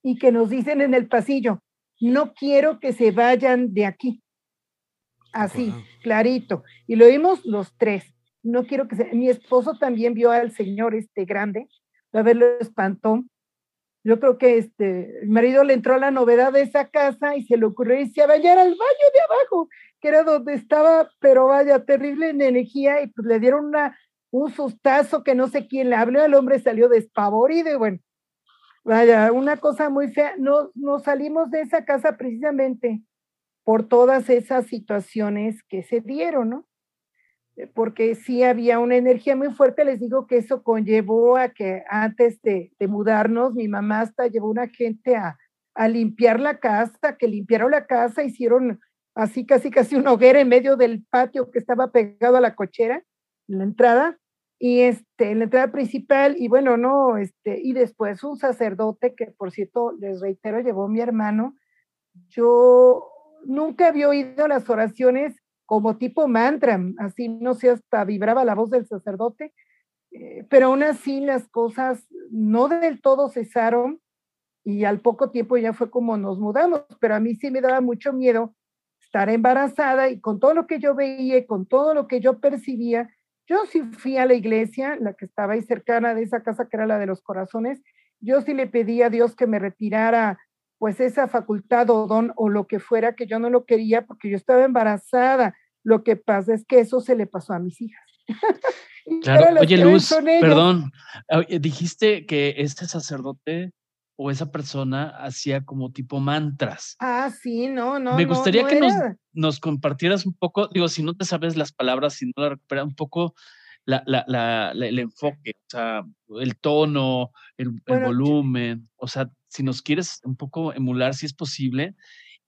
Speaker 4: y que nos dicen en el pasillo, no quiero que se vayan de aquí. Así, clarito. Y lo vimos los tres. No quiero que se... Mi esposo también vio al señor este grande, a ver, lo espantó. Yo creo que este, el marido le entró a la novedad de esa casa y se le ocurrió irse a bañar al baño de abajo que era donde estaba, pero vaya, terrible en energía, y pues le dieron una, un sustazo que no sé quién le habló, el hombre salió despavorido y bueno, vaya, una cosa muy fea. No, nos salimos de esa casa precisamente por todas esas situaciones que se dieron, ¿no? Eh, porque sí había una energía muy fuerte, les digo que eso conllevó a que antes de, mudarnos, mi mamá hasta llevó una gente a, a limpiar la casa, que limpiaron la casa, hicieron así casi casi una hoguera en medio del patio que estaba pegado a la cochera, en la entrada, y este, en la entrada principal, y bueno, no, este, y después un sacerdote que por cierto, les reitero, llevó mi hermano. Yo nunca había oído las oraciones como tipo mantra, así no sé, hasta vibraba la voz del sacerdote, eh, pero aún así las cosas no del todo cesaron y al poco tiempo ya fue como nos mudamos, pero a mí sí me daba mucho miedo estar embarazada y con todo lo que yo veía, con todo lo que yo percibía, yo sí fui a la iglesia, la que estaba ahí cercana de esa casa que era la de los corazones, yo sí le pedí a Dios que me retirara pues esa facultad o don o lo que fuera que yo no lo quería porque yo estaba embarazada. Lo que pasa es que eso se le pasó a mis hijas.
Speaker 2: claro, oye Luz, perdón, dijiste que este sacerdote o esa persona hacía como tipo mantras.
Speaker 4: Ah, sí, no, no.
Speaker 2: Me gustaría que nos, nos, compartieras un poco, digo, si no te sabes las palabras, si no la recuperas, un poco la, la, la, el enfoque, o sea, el tono, el, volumen, o sea, si nos quieres un poco emular, si es posible.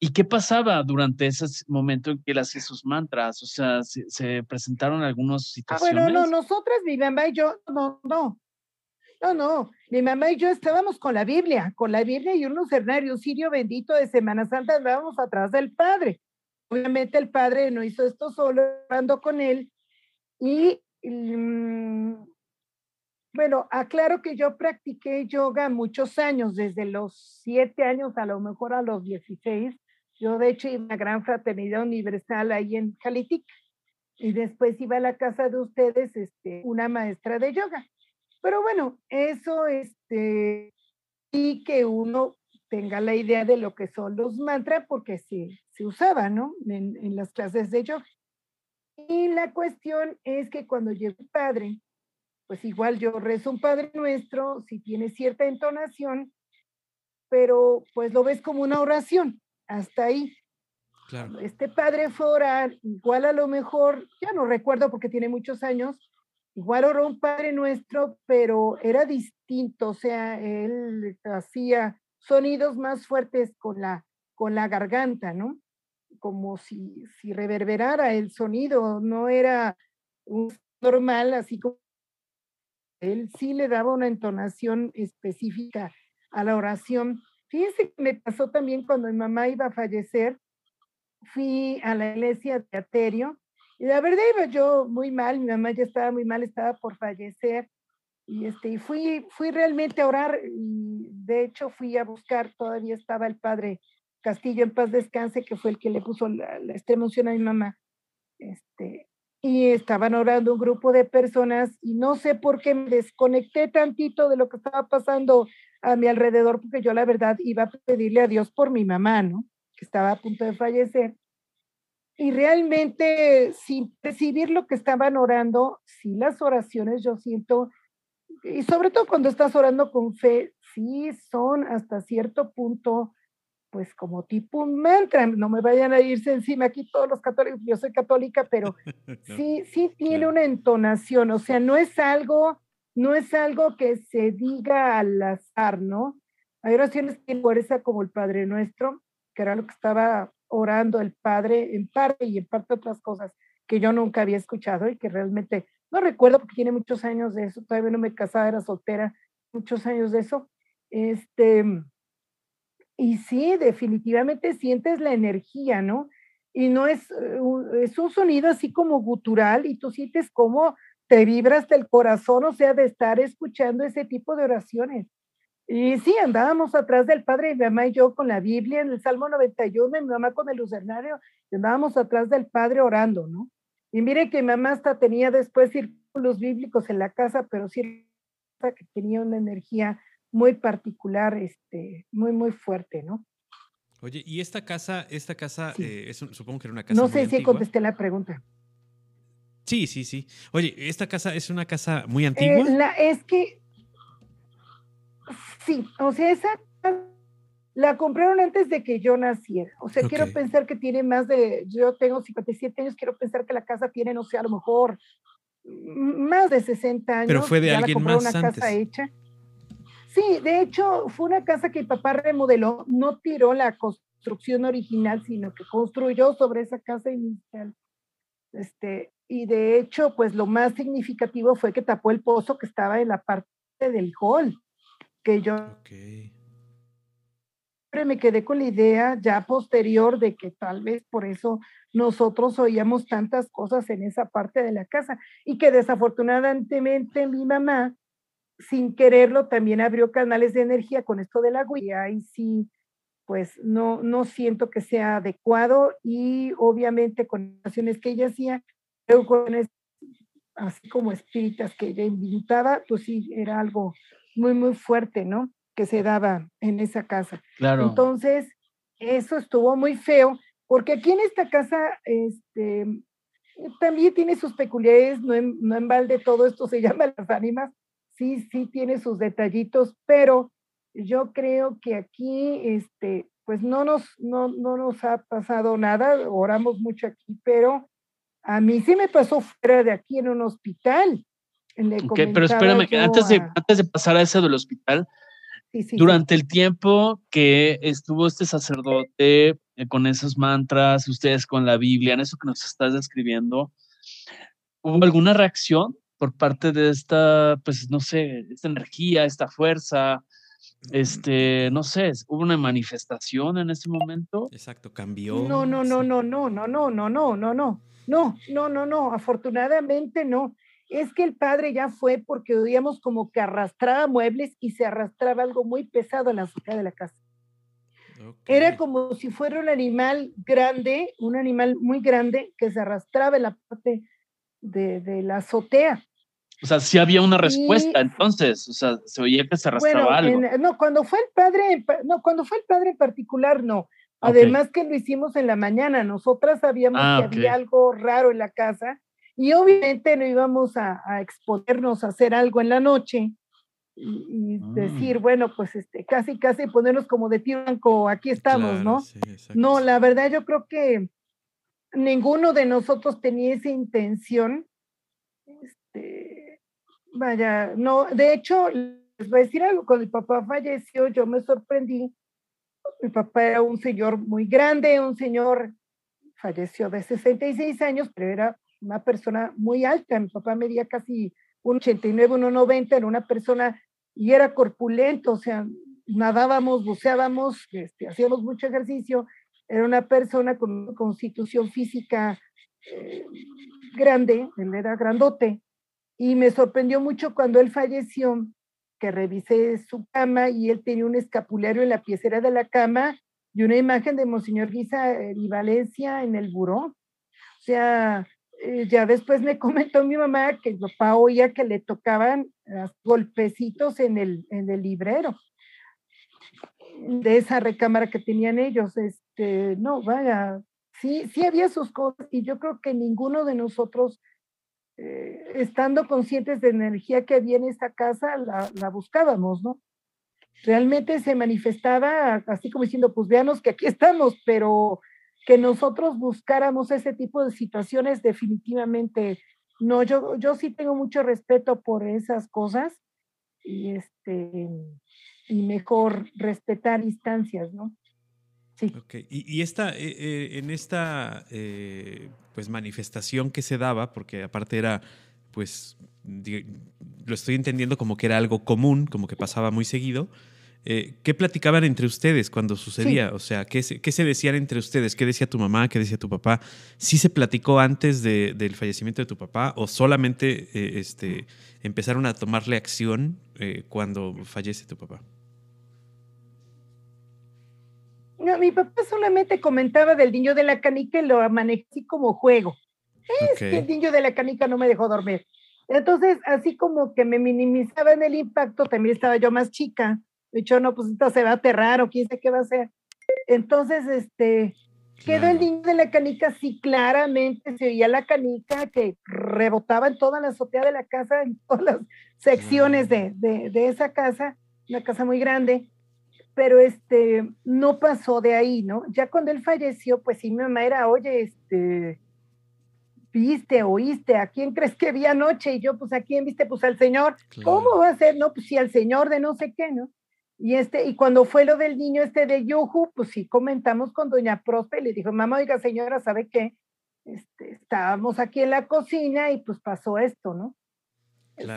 Speaker 2: ¿Y qué pasaba durante ese momento en que él hacía sus mantras? O sea, ¿se, presentaron algunas situaciones?
Speaker 4: Ah, bueno, no, nosotras, mi mamá y yo, no, no, no, no, mi mamá y yo estábamos con la Biblia, con la Biblia y un lucernario, un sirio bendito de Semana Santa, estábamos atrás del Padre. Obviamente el Padre no hizo esto solo, hablando con él, y Mm, bueno, aclaro que yo practiqué yoga muchos años, desde los siete años a lo mejor a los 16. Yo de hecho iba a Gran Fraternidad Universal ahí en Jalitic y después iba a la casa de ustedes, este, una maestra de yoga. Pero bueno, eso, este, y que uno tenga la idea de lo que son los mantras, porque se, se usaba, ¿no? En, en las clases de yoga. Y la cuestión es que cuando llega el Padre, pues igual yo rezo un Padre Nuestro, si tiene cierta entonación, pero pues lo ves como una oración, hasta ahí. Claro. Este padre fue orar, igual a lo mejor, ya no recuerdo porque tiene muchos años, igual oró un Padre Nuestro, pero era distinto, o sea, él hacía sonidos más fuertes con la, con la garganta, ¿no? como si, si reverberara el sonido, no era un normal, así como él sí le daba una entonación específica a la oración. Fíjense que me pasó también cuando mi mamá iba a fallecer, fui a la iglesia de Aterio y la verdad iba yo muy mal, mi mamá ya estaba muy mal, estaba por fallecer y este y fui fui realmente a orar y de hecho fui a buscar, todavía estaba el padre Castillo en paz descanse, que fue el que le puso la, extrema unción a mi mamá. Este, y estaban orando un grupo de personas y no sé por qué me desconecté tantito de lo que estaba pasando a mi alrededor, porque yo la verdad iba a pedirle a Dios por mi mamá, ¿no? Que estaba a punto de fallecer. Y realmente, sin percibir lo que estaban orando, sí las oraciones yo siento, y sobre todo cuando estás orando con fe, sí son hasta cierto punto pues como tipo un mantra, no me vayan a irse encima aquí todos los católicos, yo soy católica, pero sí, sí tiene una entonación, o sea, no es algo, no es algo que se diga al azar, ¿no? Hay oraciones que fuerza como el Padre Nuestro, que era lo que estaba orando el Padre en parte y en parte otras cosas que yo nunca había escuchado y que realmente no recuerdo porque tiene muchos años de eso, todavía no me casaba, era soltera, muchos años de eso. Este, y sí, definitivamente sientes la energía, ¿no? Y no es, eh, es un sonido así como gutural y tú sientes cómo te vibras del corazón, o sea, de estar escuchando ese tipo de oraciones. Y sí, andábamos atrás del padre, mi mamá y yo con la Biblia en el Salmo 91, mi mamá con el lucernario, andábamos atrás del padre orando, ¿no? Y mire que mi mamá hasta tenía después círculos bíblicos en la casa, pero sí que tenía una energía muy particular, este, muy, muy fuerte, ¿no?
Speaker 3: Oye, y esta casa, esta casa, eh, supongo que era una casa.
Speaker 4: No sé si contesté la pregunta.
Speaker 3: Sí, sí, sí. Oye, ¿esta casa es una casa muy antigua?
Speaker 4: Eh, la, es que, sí, o sea, esa la compraron antes de que yo naciera. O sea, quiero pensar que tiene más de, yo tengo 57 años, quiero pensar que la casa tiene, no sé, a lo mejor más de 60 años.
Speaker 3: Pero fue de alguien más
Speaker 4: una casa hecha. Sí, de hecho, fue una casa que mi papá remodeló, no tiró la construcción original, sino que construyó sobre esa casa inicial. Este, y de hecho, pues lo más significativo fue que tapó el pozo que estaba en la parte del hall, que yo okay. me quedé con la idea ya posterior de que tal vez por eso nosotros oíamos tantas cosas en esa parte de la casa y que desafortunadamente mi mamá sin quererlo también abrió canales de energía con esto del agua y ahí sí, pues no, no siento que sea adecuado y obviamente con acciones que ella hacía, así como espíritas que ella invitaba, pues sí, era algo muy, muy fuerte, ¿no? que se daba en esa casa.
Speaker 2: Claro.
Speaker 4: Entonces, eso estuvo muy feo, porque aquí en esta casa, este, también tiene sus peculiaridades, no en, no en balde todo esto se llama las ánimas, sí, sí tiene sus detallitos, pero yo creo que aquí, este, pues no nos, no, no nos ha pasado nada, oramos mucho aquí, pero a mí sí me pasó fuera de aquí en un hospital.
Speaker 2: pero espérame, antes, de, antes de pasar a ese del hospital, durante el tiempo que estuvo este sacerdote eh, con esos mantras, ustedes con la Biblia, en eso que nos estás describiendo, ¿hubo alguna reacción por parte de esta, pues no sé, esta energía, esta fuerza? Este, no sé, hubo una manifestación en ese momento.
Speaker 3: Exacto, cambió.
Speaker 4: No, no, no, no, no, no, no, no, no, no, no, no, no, no, no, afortunadamente no. Es que el padre ya fue porque oíamos como que arrastraba muebles y se arrastraba algo muy pesado en la azotea de la casa. Era como si fuera un animal grande, un animal muy grande que se arrastraba en la parte de, de la azotea.
Speaker 2: O sea, sí había una respuesta entonces, o sea, se oía que se arrastraba algo.
Speaker 4: no, cuando fue el padre, no, cuando fue el padre en particular, no. Además que lo hicimos en la mañana, nosotras sabíamos ah, que había algo raro en la casa y obviamente no íbamos a, exponernos a hacer algo en la noche y, ah. decir, bueno, pues este, casi, casi ponernos como de tiranco, aquí estamos, ¿no? no, la verdad yo creo que ninguno de nosotros tenía esa intención. Este, Vaya, no, de hecho, les voy a decir algo, cuando mi papá falleció, yo me sorprendí. Mi papá era un señor muy grande, un señor, falleció de 66 años, pero era una persona muy alta. Mi papá medía casi un 89, 1,90, era una persona y era corpulento, o sea, nadábamos, buceábamos, este, hacíamos mucho ejercicio. Era una persona con una constitución física eh, grande, él era grandote, y me sorprendió mucho cuando él falleció, que revisé su cama y él tenía un escapulario en la piecera de la cama y una imagen de Monseñor Guisa y Valencia en el buró. O sea, eh, ya después me comentó mi mamá que el papá oía que le tocaban golpecitos en el, en el librero de esa recámara que tenían ellos. Este, no, vaya, sí, sí había sus cosas y yo creo que ninguno de nosotros eh, estando conscientes de energía que había en esta casa, la, buscábamos, ¿no? Realmente se manifestaba así como diciendo, pues veamos que aquí estamos, pero que nosotros buscáramos ese tipo de situaciones definitivamente no, yo, yo sí tengo mucho respeto por esas cosas y este y mejor respetar instancias, ¿no?
Speaker 3: Sí. Y, esta, eh, eh, en esta pues manifestación que se daba, porque aparte era, pues, lo estoy entendiendo como que era algo común, como que pasaba muy seguido. Eh, ¿Qué platicaban entre ustedes cuando sucedía? O sea, ¿qué se, ¿qué se, decían entre ustedes? ¿Qué decía tu mamá? ¿Qué decía tu papá? ¿Sí se platicó antes de, del fallecimiento de tu papá o solamente eh, este, empezaron a tomarle acción eh, cuando fallece tu papá?
Speaker 4: No, mi papá solamente comentaba del niño de la canica y lo así como juego. Es que el niño de la canica no me dejó dormir. Entonces, así como que me minimizaba en el impacto, también estaba yo más chica. De hecho, no, pues esto se va a aterrar o quién sabe qué va a hacer. Entonces, este, quedó el niño de la canica, sí, claramente se oía la canica que rebotaba en toda la azotea de la casa, en todas las secciones de, de, de esa casa, una casa muy grande pero este, no pasó de ahí, ¿no? Ya cuando él falleció, pues sí, mi mamá era, oye, este, viste, oíste, ¿a quién crees que vi anoche? Y yo, pues, ¿a quién viste? Pues al Señor. ¿Cómo va a ser? No, pues sí, al Señor de no sé qué, ¿no? Y este, y cuando fue lo del niño este de Yuhu, pues sí comentamos con doña Prospe y le dijo, mamá, oiga, señora, ¿sabe qué? Este, estábamos aquí en la cocina y pues pasó esto, ¿no?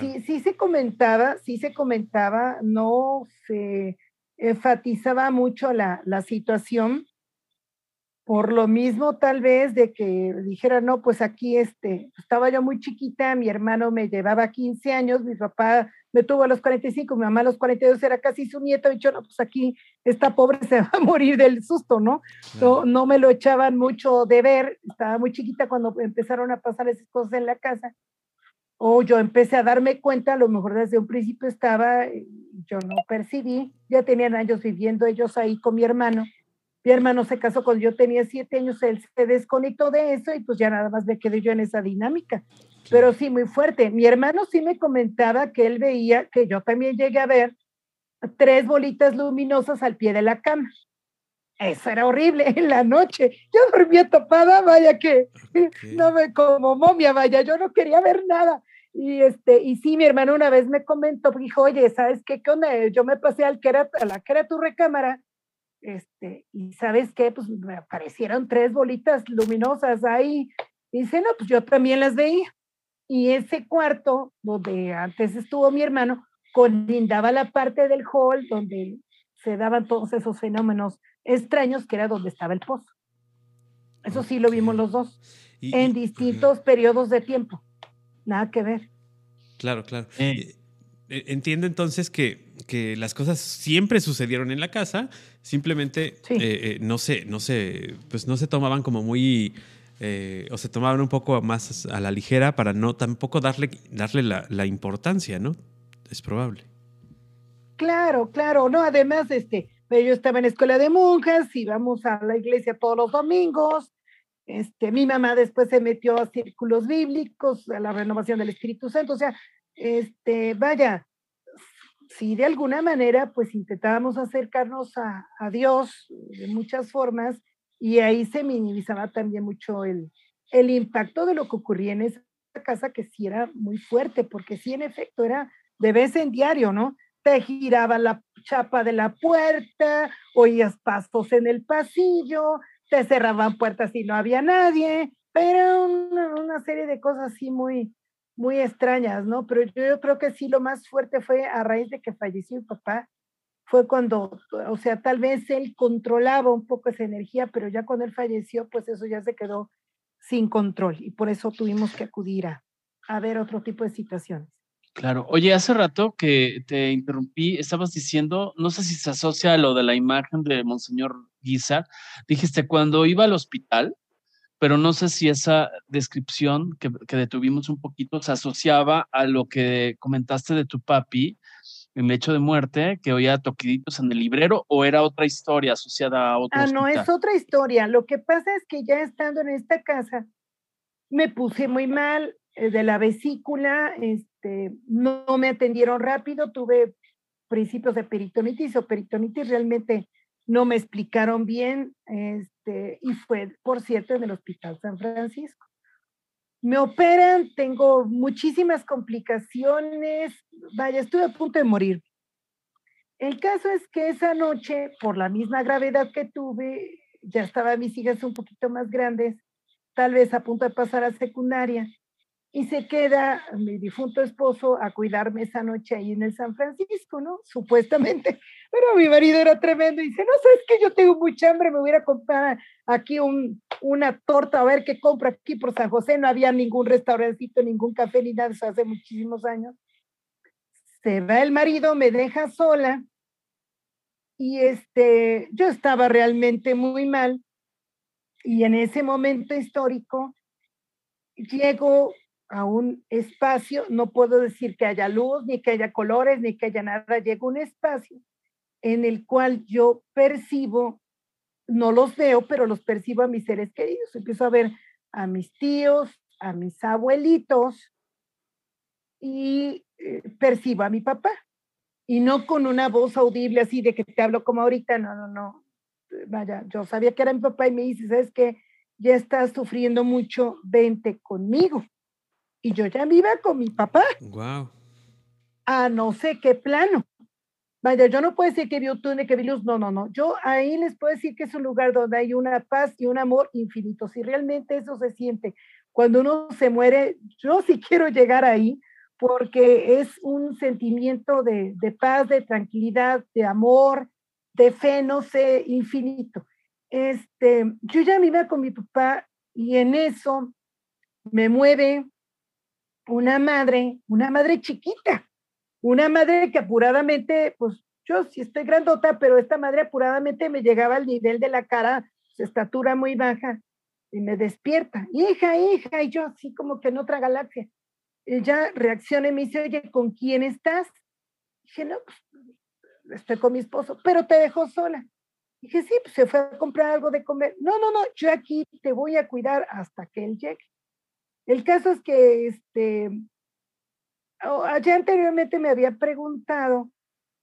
Speaker 4: Sí, sí se comentaba, sí se comentaba, no se, enfatizaba mucho la, la situación, por lo mismo tal vez de que dijera, no, pues aquí este, estaba yo muy chiquita, mi hermano me llevaba 15 años, mi papá me tuvo a los 45, mi mamá a los 42 era casi su nieto, y yo, no, pues aquí esta pobre se va a morir del susto, ¿no? No, no me lo echaban mucho de ver, estaba muy chiquita cuando empezaron a pasar esas cosas en la casa, o yo empecé a darme cuenta, a lo mejor desde un principio estaba, yo no percibí, ya tenían años viviendo ellos ahí con mi hermano. Mi hermano se casó cuando yo tenía siete años, él se desconectó de eso y pues ya nada más me quedé yo en esa dinámica. Pero sí, muy fuerte. Mi hermano sí me comentaba que él veía, que yo también llegué a ver, tres bolitas luminosas al pie de la cama. Eso era horrible en la noche. Yo dormía tapada, vaya que no me como momia, vaya, yo no quería ver nada. Y este, y sí, mi hermano una vez me comentó, dijo, oye, ¿sabes qué? ¿Qué onda? Yo me pasé al que era, a la que era tu recámara, este, y ¿sabes qué? Pues me aparecieron tres bolitas luminosas ahí. Dice, no, pues yo también las veía. Y ese cuarto, donde antes estuvo mi hermano, colindaba la parte del hall donde se daban todos esos fenómenos extraños, que era donde estaba el pozo. Eso sí lo vimos los dos, en distintos periodos de tiempo. Nada que ver.
Speaker 3: Claro, claro. Eh. Eh, entiendo entonces que, que, las cosas siempre sucedieron en la casa, simplemente eh, no sé, no sé, pues no se tomaban como muy o se tomaban un poco más a la ligera para no tampoco darle, darle la, la importancia, ¿no? Es probable.
Speaker 4: Claro, claro, no, además, este, yo estaba en escuela de monjas, íbamos a la iglesia todos los domingos, este, mi mamá después se metió a círculos bíblicos, a la renovación del Espíritu Santo, o sea, este, vaya, si de alguna manera pues intentábamos acercarnos a, a Dios de muchas formas y ahí se minimizaba también mucho el, el impacto de lo que ocurría en esa casa que sí era muy fuerte, porque sí en efecto era de vez en diario, ¿no? Te giraba la chapa de la puerta, oías pasos en el pasillo, te cerraban puertas y no había nadie, pero una, serie de cosas así muy, muy extrañas, ¿no? Pero yo, yo, creo que sí lo más fuerte fue a raíz de que falleció mi papá, fue cuando, o sea, tal vez él controlaba un poco esa energía, pero ya cuando él falleció, pues eso ya se quedó sin control y por eso tuvimos que acudir a, a ver otro tipo de situaciones.
Speaker 2: Claro. Oye, hace rato que te interrumpí, estabas diciendo, no sé si se asocia a lo de la imagen de Monseñor Guizar, dijiste cuando iba al hospital, pero no sé si esa descripción que, que, detuvimos un poquito se asociaba a lo que comentaste de tu papi en hecho de muerte, que oía toquiditos en el librero, o era otra historia asociada a otro
Speaker 4: Ah, no, es otra historia. Lo que pasa es que ya estando en esta casa, me puse muy mal de la vesícula, este, no, me atendieron rápido, tuve principios de peritonitis o peritonitis, realmente no me explicaron bien, este, y fue, por cierto, en el Hospital San Francisco. Me operan, tengo muchísimas complicaciones, vaya, estuve a punto de morir. El caso es que esa noche, por la misma gravedad que tuve, ya estaban mis hijas un poquito más grandes, tal vez a punto de pasar a secundaria, y se queda mi difunto esposo a cuidarme esa noche ahí en el San Francisco, ¿no? Supuestamente. Pero mi marido era tremendo y dice, no, sabes que yo tengo mucha hambre, me voy a comprar aquí un, una torta, a ver qué compro aquí por San José. No había ningún restaurancito, ningún café ni nada, eso hace muchísimos años. Se va el marido, me deja sola y este, yo estaba realmente muy mal y en ese momento histórico llego a un espacio, no puedo decir que haya luz, ni que haya colores, ni que haya nada, llega un espacio en el cual yo percibo, no los veo, pero los percibo a mis seres queridos. Empiezo a ver a mis tíos, a mis abuelitos y eh, percibo a mi papá. Y no con una voz audible así de que te hablo como ahorita, no, no, no. Vaya, yo sabía que era mi papá y me dice, ¿sabes qué? Ya estás sufriendo mucho, vente conmigo y yo ya me iba con mi papá.
Speaker 3: Wow.
Speaker 4: A no sé qué plano. Vaya, yo no puedo decir que vio túnel, que vi luz, no, no, no. Yo ahí les puedo decir que es un lugar donde hay una paz y un amor infinito. Si realmente eso se siente cuando uno se muere, yo sí quiero llegar ahí porque es un sentimiento de, de paz, de tranquilidad, de amor, de fe, no sé, infinito. Este, yo ya me iba con mi papá y en eso me mueve una madre, una madre chiquita, una madre que apuradamente, pues yo sí estoy grandota, pero esta madre apuradamente me llegaba al nivel de la cara, su estatura muy baja, y me despierta, hija, hija, y yo así como que en otra galaxia. Ella reacciona y me dice, oye, ¿con quién estás? Dije, no, pues estoy con mi esposo, pero te dejó sola. Dije, sí, pues se fue a comprar algo de comer. No, no, no, yo aquí te voy a cuidar hasta que él llegue. El caso es que este, allá anteriormente me había preguntado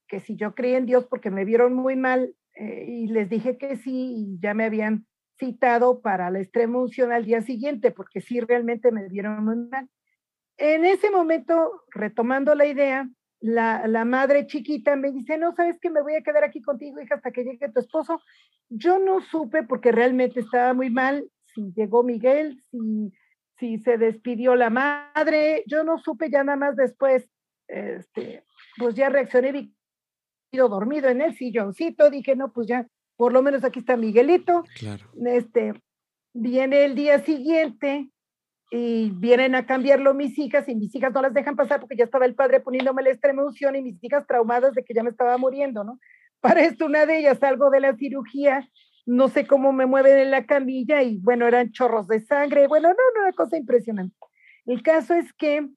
Speaker 4: que si yo creía en Dios porque me vieron muy mal eh, y les dije que sí y ya me habían citado para la extrema unción al día siguiente porque sí realmente me vieron muy mal. En ese momento, retomando la idea, la, la, madre chiquita me dice, no, sabes que me voy a quedar aquí contigo, hija, hasta que llegue tu esposo. Yo no supe porque realmente estaba muy mal si llegó Miguel, si si se despidió la madre, yo no supe ya nada más después, este, pues ya reaccioné, vi dormido en el silloncito, dije, no, pues ya, por lo menos aquí está Miguelito. Claro. Este, viene el día siguiente y vienen a cambiarlo mis hijas y mis hijas no las dejan pasar porque ya estaba el padre poniéndome la extrema unción y mis hijas traumadas de que ya me estaba muriendo, ¿no? Para esto una de ellas salgo de la cirugía no sé cómo me mueven en la camilla y bueno, eran chorros de sangre, bueno, no, no, una cosa impresionante. El caso es que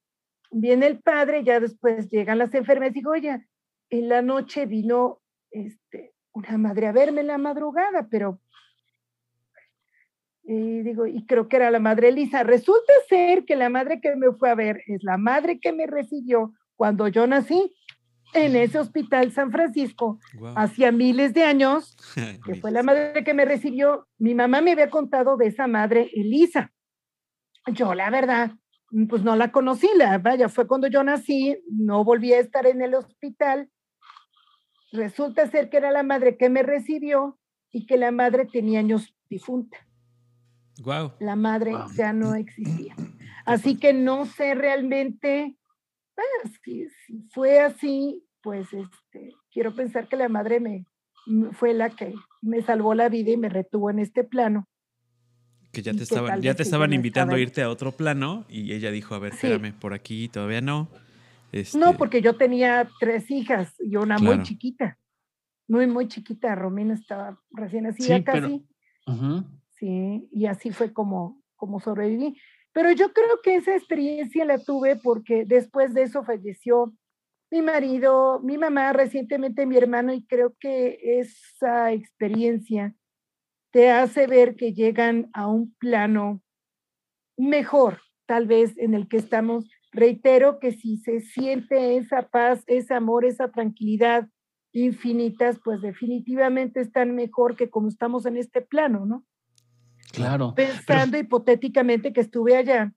Speaker 4: viene el padre, ya después llegan las enfermeras y digo, oye, en la noche vino este, una madre a verme en la madrugada, pero y digo, y creo que era la madre Elisa. Resulta ser que la madre que me fue a ver es la madre que me recibió cuando yo nací en ese hospital San Francisco, hacía miles de años, que fue la madre que me recibió. Mi mamá me había contado de esa madre, Elisa. Yo, la verdad, pues no la conocí, la, vaya, fue cuando yo nací, no volví a estar en el hospital. Resulta ser que era la madre que me recibió y que la madre tenía años difunta.
Speaker 3: Wow.
Speaker 4: La madre ya no existía. Así que no sé realmente Ah, si, fue así, pues este, quiero pensar que la madre me fue la que me salvó la vida y me retuvo en este plano.
Speaker 3: Que ya te estaban, ya te estaban invitando a irte a otro plano y ella dijo, a ver, espérame, por aquí todavía no.
Speaker 4: Este no, porque yo tenía tres hijas y una muy chiquita, muy, muy chiquita. Romina estaba recién nacida casi. Sí, y así fue como, como sobreviví. Pero yo creo que esa experiencia la tuve porque después de eso falleció mi marido, mi mamá, recientemente mi hermano, y creo que esa experiencia te hace ver que llegan a un plano mejor, tal vez en el que estamos. Reitero que si se siente esa paz, ese amor, esa tranquilidad infinitas, pues definitivamente están mejor que como estamos en este plano, ¿no?
Speaker 2: Claro.
Speaker 4: Pensando hipotéticamente que estuve allá.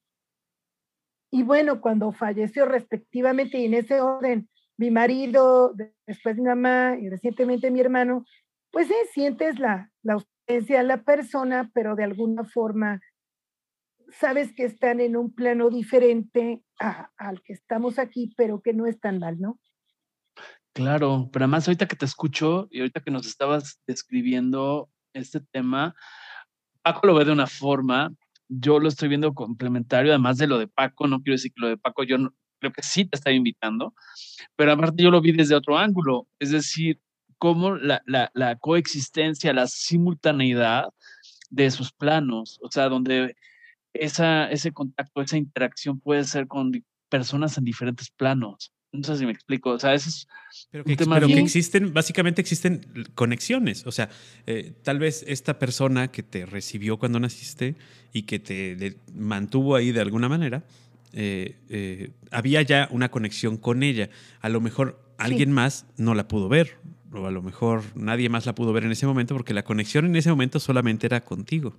Speaker 4: Y bueno, cuando falleció respectivamente y en ese orden, mi marido, después mi mamá y recientemente mi hermano, pues sí, sientes la, la ausencia de la persona, pero de alguna forma sabes que están en un plano diferente al que estamos aquí, pero que no es tan mal, ¿no?
Speaker 2: Claro, pero además ahorita que te escucho y ahorita que nos estabas describiendo este tema, Paco lo ve de una forma, yo lo estoy viendo complementario, además de lo de Paco, no quiero decir que lo de Paco yo creo que sí te está invitando, pero aparte yo lo vi desde otro ángulo, es decir, cómo la, la, coexistencia, la simultaneidad de esos planos, o sea, donde esa, ese contacto, esa interacción puede ser con personas en diferentes planos. No sé si me explico. O sea, es
Speaker 3: pero que, pero que existen, básicamente existen conexiones. O sea, eh, tal vez esta persona que te recibió cuando naciste y que te mantuvo ahí de alguna manera, eh, eh, había ya una conexión con ella. A lo mejor alguien más no la pudo ver, o a lo mejor nadie más la pudo ver en ese momento, porque la conexión en ese momento solamente era contigo.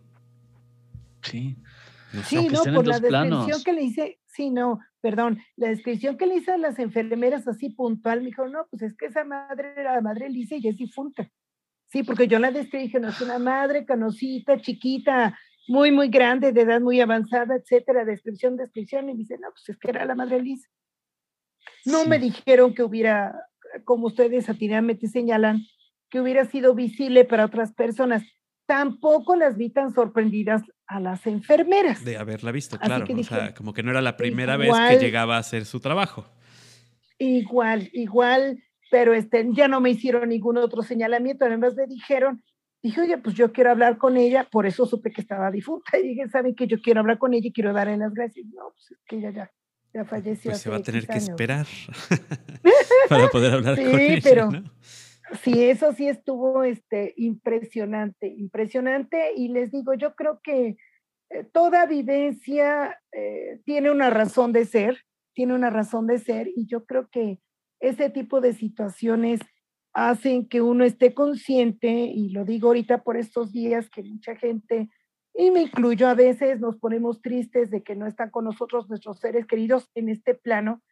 Speaker 2: Sí.
Speaker 4: Sí, no, por la descripción que le hice, sí, no, perdón, la descripción que le hice a las enfermeras así puntual, me dijo, no, pues es que esa madre era la madre Elisa y es difunta. Sí, porque yo la dije, no, es una madre canosita, chiquita, muy, muy grande, de edad muy avanzada, etcétera, descripción, descripción, y me dice, no, pues es que era la madre Elisa. No me dijeron que hubiera, como ustedes atinadamente señalan, que hubiera sido visible para otras personas. Tampoco las vi tan sorprendidas a las enfermeras.
Speaker 3: De haberla visto, claro. o sea, como que no era la primera vez que llegaba a hacer su trabajo.
Speaker 4: Igual, igual, pero este, ya no me hicieron ningún otro señalamiento. Además me dijeron, dije, oye, pues yo quiero hablar con ella, por eso supe que estaba difunta. Y dije, ¿saben que yo quiero hablar con ella y quiero darle las gracias? No, pues es que ella ya, Ya falleció.
Speaker 3: Pues se va a tener que esperar para poder hablar con ella.
Speaker 4: Pero, Sí, eso sí estuvo este, impresionante, impresionante. Y les digo, yo creo que eh, toda vivencia eh, tiene una razón de ser, tiene una razón de ser. Y yo creo que ese tipo de situaciones hacen que uno esté consciente, y lo digo ahorita por estos días que mucha gente, y me incluyo a veces, nos ponemos tristes de que no están con nosotros nuestros seres queridos en este plano.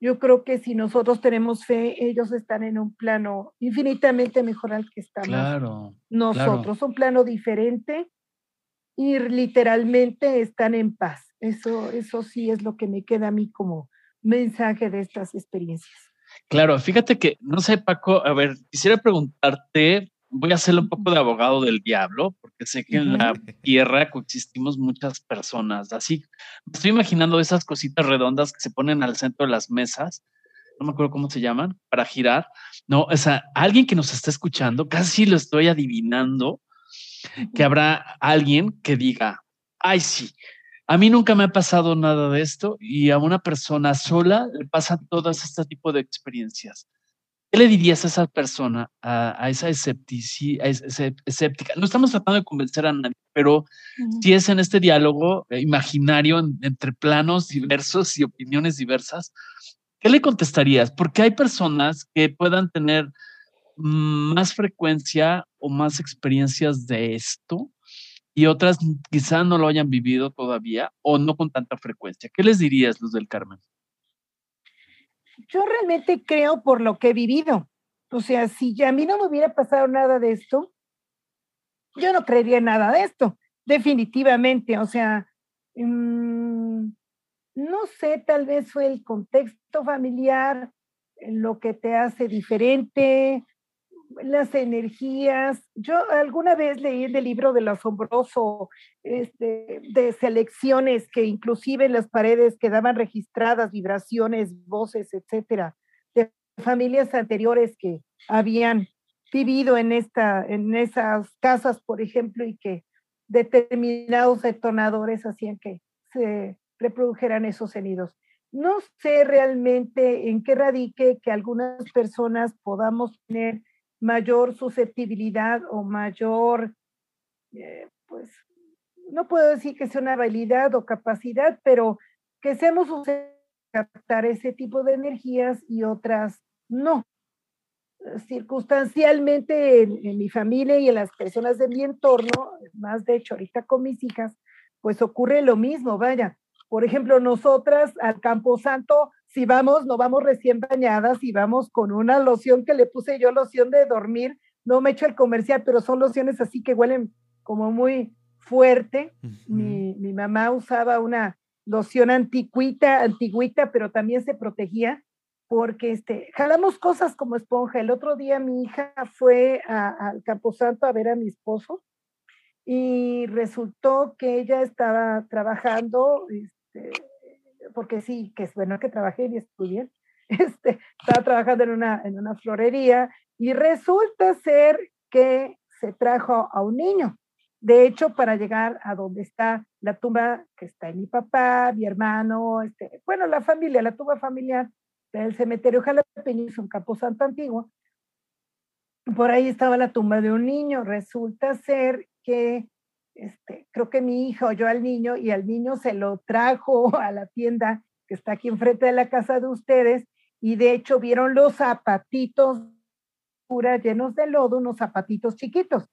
Speaker 4: Yo creo que si nosotros tenemos fe, ellos están en un plano infinitamente mejor al que estamos
Speaker 2: claro,
Speaker 4: nosotros, un plano diferente y literalmente están en paz. Eso, eso sí es lo que me queda a mí como mensaje de estas experiencias.
Speaker 2: Claro, fíjate que, no sé, Paco, a ver, quisiera preguntarte, voy a hacerle un poco de abogado del diablo, porque sé que en la tierra coexistimos muchas personas. Así, me estoy imaginando esas cositas redondas que se ponen al centro de las mesas, no me acuerdo cómo se llaman, para girar. No, o sea, alguien que nos está escuchando, casi lo estoy adivinando, que habrá alguien que diga, ay, sí, a mí nunca me ha pasado nada de esto y a una persona sola le pasan todas este tipo de experiencias. ¿Qué le dirías a esa persona, a, esa escéptica? No estamos tratando de convencer a nadie, pero si es en este diálogo eh, imaginario entre planos diversos y opiniones diversas, ¿qué le contestarías? Porque hay personas que puedan tener más frecuencia o más experiencias de esto y otras quizá no lo hayan vivido todavía o no con tanta frecuencia. ¿Qué les dirías, Luz del Carmen?
Speaker 4: Yo realmente creo por lo que he vivido. O sea, si a mí no me hubiera pasado nada de esto, yo no creería nada de esto, definitivamente. O sea, mm, no sé, tal vez fue el contexto familiar lo que te hace diferente, las energías. Yo alguna vez leí el libro del asombroso este, de selecciones que inclusive en las paredes quedaban registradas vibraciones, voces, etcétera, de familias anteriores que habían vivido en, esta, en esas casas, por ejemplo, y que determinados detonadores hacían que se reprodujeran esos sonidos. No sé realmente en qué radique que algunas personas podamos tener mayor susceptibilidad o mayor, eh, pues, no puedo decir que sea una habilidad o capacidad, pero que seamos captar ese tipo de energías y otras no. Circunstancialmente en, en, mi familia y en las personas de mi entorno, más de hecho ahorita con mis hijas, pues ocurre lo mismo, vaya. Por ejemplo, nosotras al Campo Santo si vamos, no vamos recién bañadas y vamos con una loción que le puse yo, loción de dormir, no me echo el comercial, pero son lociones así que huelen como muy fuerte. mi, mi, mamá usaba una loción anticuita, antiguita, pero también se protegía porque este, jalamos cosas como esponja. El otro día mi hija fue al Camposanto a ver a mi esposo y resultó que ella estaba trabajando este, porque sí, que es bueno que trabajé y estudié, este, estaba trabajando en una, en una florería y resulta ser que se trajo a un niño. De hecho, para llegar a donde está la tumba que está mi papá, mi hermano, este, bueno, la familia, la tumba familiar del cementerio Jalapeño, es un camposanto antiguo, por ahí estaba la tumba de un niño. Resulta ser que este, creo que mi hija oyó al niño y al niño se lo trajo a la tienda que está aquí enfrente de la casa de ustedes y de hecho vieron los zapatitos llenos de lodo, unos zapatitos chiquitos,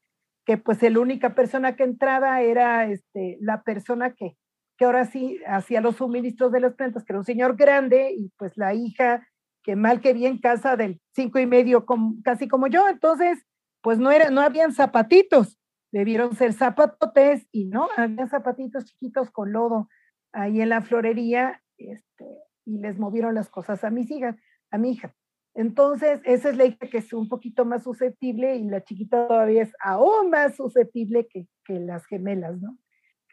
Speaker 4: que pues la única persona que entraba era este, la persona que, que ahora sí hacía los suministros de las plantas, que era un señor grande y pues la hija que mal que bien casa del cinco y medio, casi como yo, entonces pues no, era, no habían zapatitos debieron ser zapatotes y no, había zapatitos chiquitos con lodo ahí en la florería este, y les movieron las cosas a mis hijas, a mi hija. Entonces, esa es la hija que es un poquito más susceptible y la chiquita todavía es aún más susceptible que, que las gemelas, ¿no?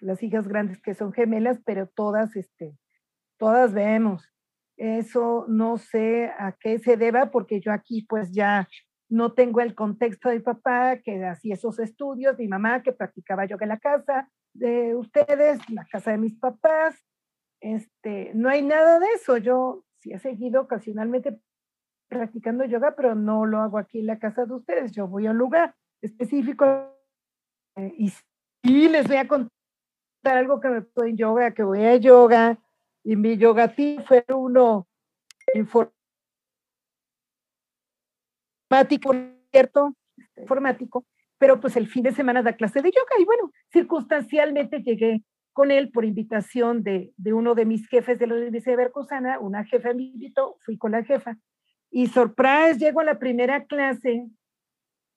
Speaker 4: Las hijas grandes que son gemelas, pero todas, este, todas vemos. Eso no sé a qué se deba porque yo aquí pues ya no tengo el contexto de mi papá que hacía esos estudios, mi mamá que practicaba yoga en la casa de ustedes, la casa de mis papás, este, no hay nada de eso. Yo sí he seguido ocasionalmente practicando yoga, pero no lo hago aquí en la casa de ustedes. Yo voy a un lugar específico eh, y sí les voy a contar algo que me pasó en yoga, que voy a yoga y mi yoga fue uno informático, ¿cierto? Este, informático, pero pues el fin de semana da clase de yoga y bueno, circunstancialmente llegué con él por invitación de, de uno de mis jefes de la Universidad de Veracruzana, una jefa me invitó, fui con la jefa y sorpresa, llego a la primera clase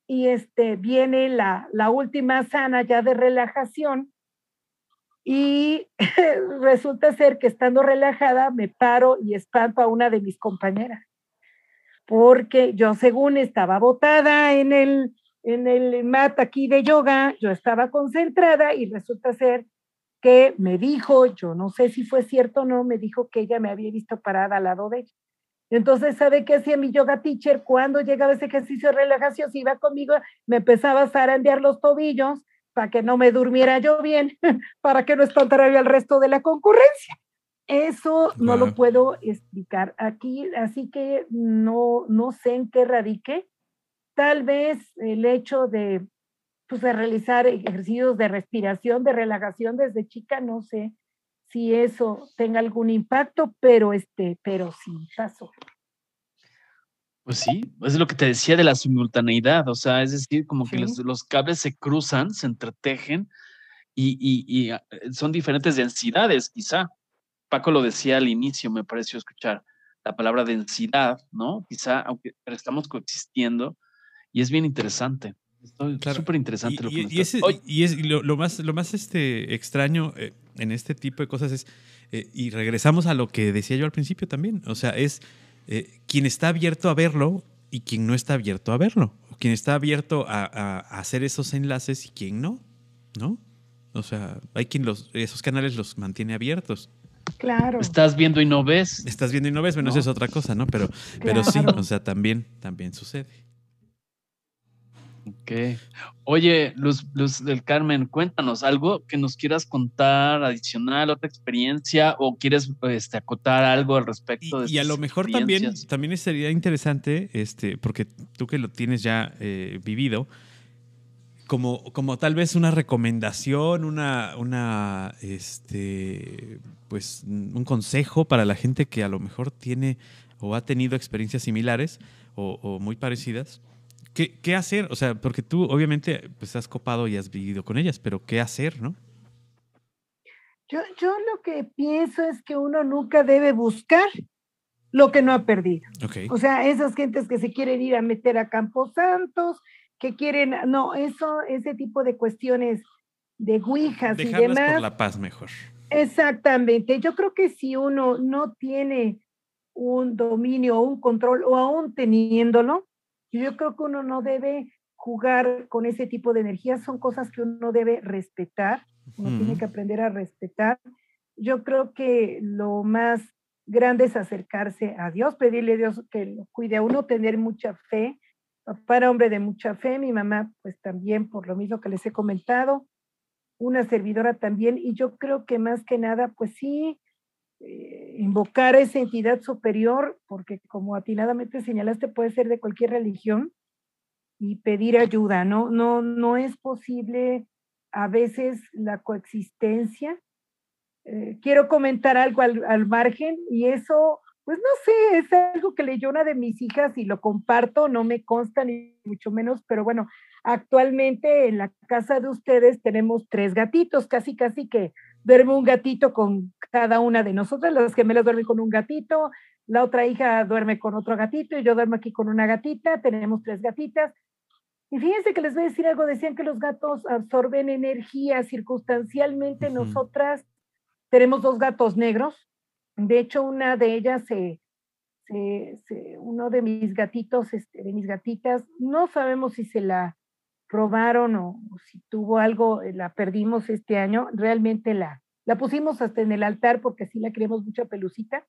Speaker 4: y este, viene la, la última sana ya de relajación y resulta ser que estando relajada me paro y espanto a una de mis compañeras porque yo según estaba botada en el, en el mat aquí de yoga, yo estaba concentrada y resulta ser que me dijo, yo no sé si fue cierto o no, me dijo que ella me había visto parada al lado de ella. Entonces, ¿sabe qué hacía mi yoga teacher? Cuando llegaba ese ejercicio de relajación, si iba conmigo, me empezaba a zarandear los tobillos para que no me durmiera yo bien, para que no espantara yo al resto de la concurrencia. Eso no lo puedo explicar aquí, así que no, no sé en qué radique. Tal vez el hecho de, pues, de realizar ejercicios de respiración, de relajación desde chica, no sé si eso tenga algún impacto, pero este, pero sí pasó.
Speaker 2: Pues sí, es lo que te decía de la simultaneidad, o sea, es decir, como que los, cables se cruzan, se entretejen y, y, ah, son diferentes densidades, quizá. Paco lo decía al inicio, me pareció escuchar la palabra densidad, ¿no? Quizá, aunque estamos coexistiendo, y es bien interesante. Es súper interesante
Speaker 3: y,
Speaker 2: lo
Speaker 3: que y, es, lo, más, lo más este, extraño eh, en este tipo de cosas es, eh, y regresamos a lo que decía yo al principio también, o sea, es eh, quien está abierto a verlo y quien no está abierto a verlo, o quien está abierto a, a, hacer esos enlaces y quien no, ¿no? O sea, hay quien los, esos canales los mantiene abiertos.
Speaker 4: Claro.
Speaker 2: Estás viendo y no ves.
Speaker 3: Estás viendo y no ves, bueno, eso es otra cosa, ¿no? Pero, pero sí, o sea, también, también sucede.
Speaker 2: Ok. Oye, Luz, Luz del Carmen, cuéntanos algo que nos quieras contar adicional, otra experiencia, o quieres este, acotar algo al respecto
Speaker 3: de Y, y a lo mejor también, también sería interesante, este, porque tú que lo tienes ya eh, vivido, como, como tal vez una recomendación, una, una, este, pues, un consejo para la gente que a lo mejor tiene o ha tenido experiencias similares o, muy parecidas. ¿Qué, ¿Qué, hacer? O sea, porque tú obviamente pues has copado y has vivido con ellas, pero ¿qué hacer, no?
Speaker 4: Yo, yo lo que pienso es que uno nunca debe buscar lo que no ha perdido. O sea, esas gentes que se quieren ir a meter a Campos Santos, que quieren, no, eso, ese tipo de cuestiones de guijas y demás.
Speaker 3: por la paz mejor.
Speaker 4: Exactamente. Yo creo que si uno no tiene un dominio o un control, o aún teniéndolo, yo creo que uno no debe jugar con ese tipo de energías. Son cosas que uno debe respetar. Uno tiene que aprender a respetar. Yo creo que lo más grande es acercarse a Dios, pedirle a Dios que lo cuide a uno, tener mucha fe, Papá era hombre de mucha fe, mi mamá pues también por lo mismo que les he comentado, una servidora también, y yo creo que más que nada pues sí, eh, invocar a esa entidad superior, porque como atinadamente señalaste puede ser de cualquier religión, y pedir ayuda, ¿no? No, no es posible a veces la coexistencia. Eh, quiero comentar algo al, al margen y eso pues no sé, es algo que leyó una de mis hijas y lo comparto, no me consta ni mucho menos, pero bueno, actualmente en la casa de ustedes tenemos tres gatitos, casi casi que duerme un gatito con cada una de nosotras, las gemelas duermen con un gatito, la otra hija duerme con otro gatito y yo duermo aquí con una gatita, tenemos tres gatitas. Y fíjense que les voy a decir algo, decían que los gatos absorben energía circunstancialmente, nosotras tenemos dos gatos negros, de hecho, una de ellas, uno de mis gatitos, este, de mis gatitas, no sabemos si se la robaron o, si tuvo algo, eh, la perdimos este año. Realmente la, la pusimos hasta en el altar porque sí la queremos mucha pelucita.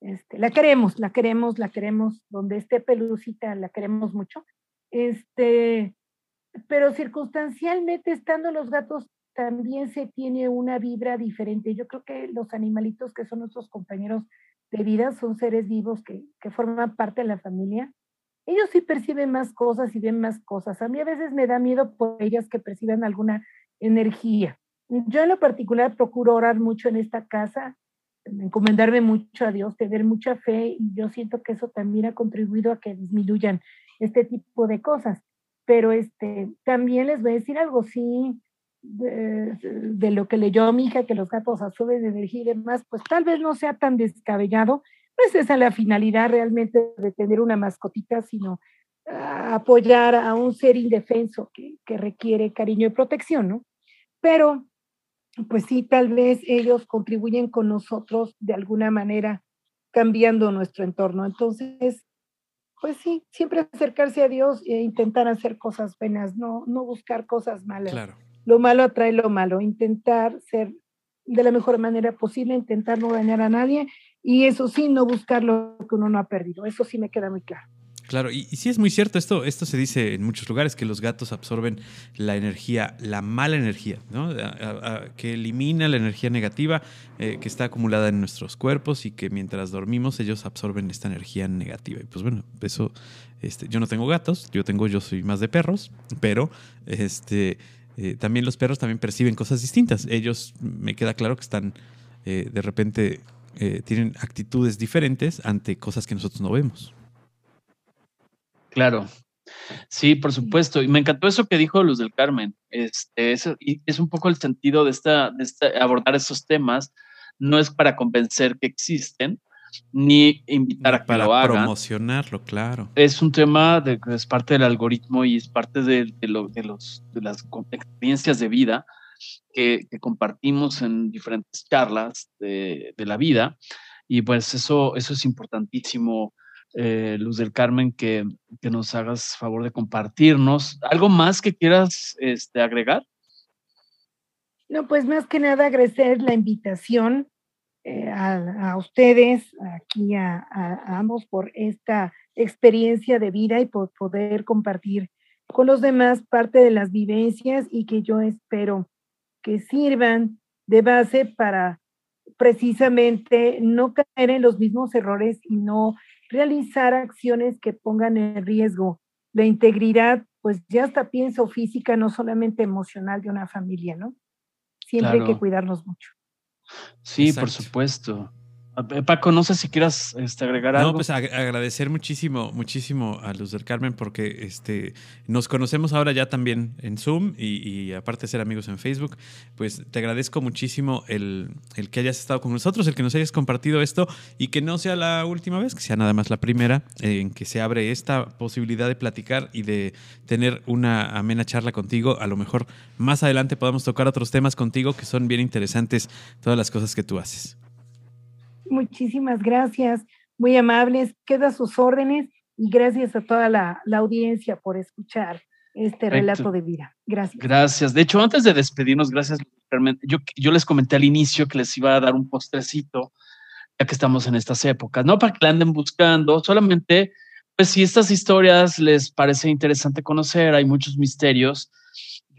Speaker 4: Este, la queremos, la queremos, la queremos, donde esté pelucita, la queremos mucho. Este, pero circunstancialmente estando los gatos también se tiene una vibra diferente. Yo creo que los animalitos que son nuestros compañeros de vida son seres vivos que, que forman parte de la familia. Ellos sí perciben más cosas y ven más cosas. A mí a veces me da miedo por ellas que perciban alguna energía. Yo en lo particular procuro orar mucho en esta casa, encomendarme mucho a Dios, tener mucha fe y yo siento que eso también ha contribuido a que disminuyan este tipo de cosas. Pero este, también les voy a decir algo, sí, de, lo que leyó mi hija, que los gatos absorben energía y demás, pues tal vez no sea tan descabellado. No es esa la finalidad realmente de tener una mascotita, sino apoyar a un ser indefenso que, que requiere cariño y protección, ¿no? Pero, pues sí, tal vez ellos contribuyen con nosotros de alguna manera cambiando nuestro entorno. Entonces, pues sí, siempre acercarse a Dios e intentar hacer cosas buenas, no, no buscar cosas malas. Claro. Lo malo atrae lo malo, intentar ser de la mejor manera posible, intentar no dañar a nadie y eso sí, no buscar lo que uno no ha perdido. Eso sí me queda muy claro.
Speaker 3: Claro, y, sí es muy cierto, esto, esto se dice en muchos lugares, que los gatos absorben la energía, la mala energía, ¿no? que elimina la energía negativa eh, que está acumulada en nuestros cuerpos y que mientras dormimos ellos absorben esta energía negativa. Y pues bueno, eso, este, yo no tengo gatos, yo tengo, yo soy más de perros, pero este, eh, también los perros también perciben cosas distintas. Ellos, me queda claro que están, eh, de repente, tienen actitudes diferentes ante cosas que nosotros no vemos.
Speaker 2: Claro. Sí, por supuesto. Y me encantó eso que dijo Luz del Carmen. Este, es, y es un poco el sentido de, esta, de esta, abordar esos temas. No es para convencer que existen, ni invitar a que
Speaker 3: para
Speaker 2: lo hagan.
Speaker 3: promocionarlo, claro.
Speaker 2: Es un tema de, que es parte del algoritmo y es parte de, de, lo, de, los, de las experiencias de vida que, que compartimos en diferentes charlas de, la vida. Y pues eso, eso es importantísimo eh, Luz del Carmen, que, nos hagas favor de compartirnos. ¿Algo más que quieras este, agregar?
Speaker 4: No, pues más que nada agradecer la invitación eh, a, ustedes, aquí a, ambos, por esta experiencia de vida y por poder compartir con los demás parte de las vivencias y que yo espero que sirvan de base para precisamente no caer en los mismos errores y no realizar acciones que pongan en riesgo la integridad, pues ya hasta pienso física, no solamente emocional de una familia, ¿no? Siempre hay que cuidarnos mucho.
Speaker 2: Sí, por supuesto. Paco, no sé si quieras este, agregar algo.
Speaker 3: No, pues agradecer muchísimo, muchísimo a Luz del Carmen porque este, nos conocemos ahora ya también en Zoom y, aparte de ser amigos en Facebook, pues te agradezco muchísimo el, el, que hayas estado con nosotros, el que nos hayas compartido esto y que no sea la última vez, que sea nada más la primera en que se abre esta posibilidad de platicar y de tener una amena charla contigo. A lo mejor más adelante podamos tocar otros temas contigo que son bien interesantes, todas las cosas que tú haces.
Speaker 4: Muchísimas gracias, muy amables. Queda sus órdenes y gracias a toda la, audiencia por escuchar este relato de vida. Gracias.
Speaker 2: Gracias. De hecho, antes de despedirnos, gracias. Yo, yo les comenté al inicio que les iba a dar un postrecito, ya que estamos en estas épocas, no para que la anden buscando, solamente, pues si estas historias les parece interesante conocer, hay muchos misterios.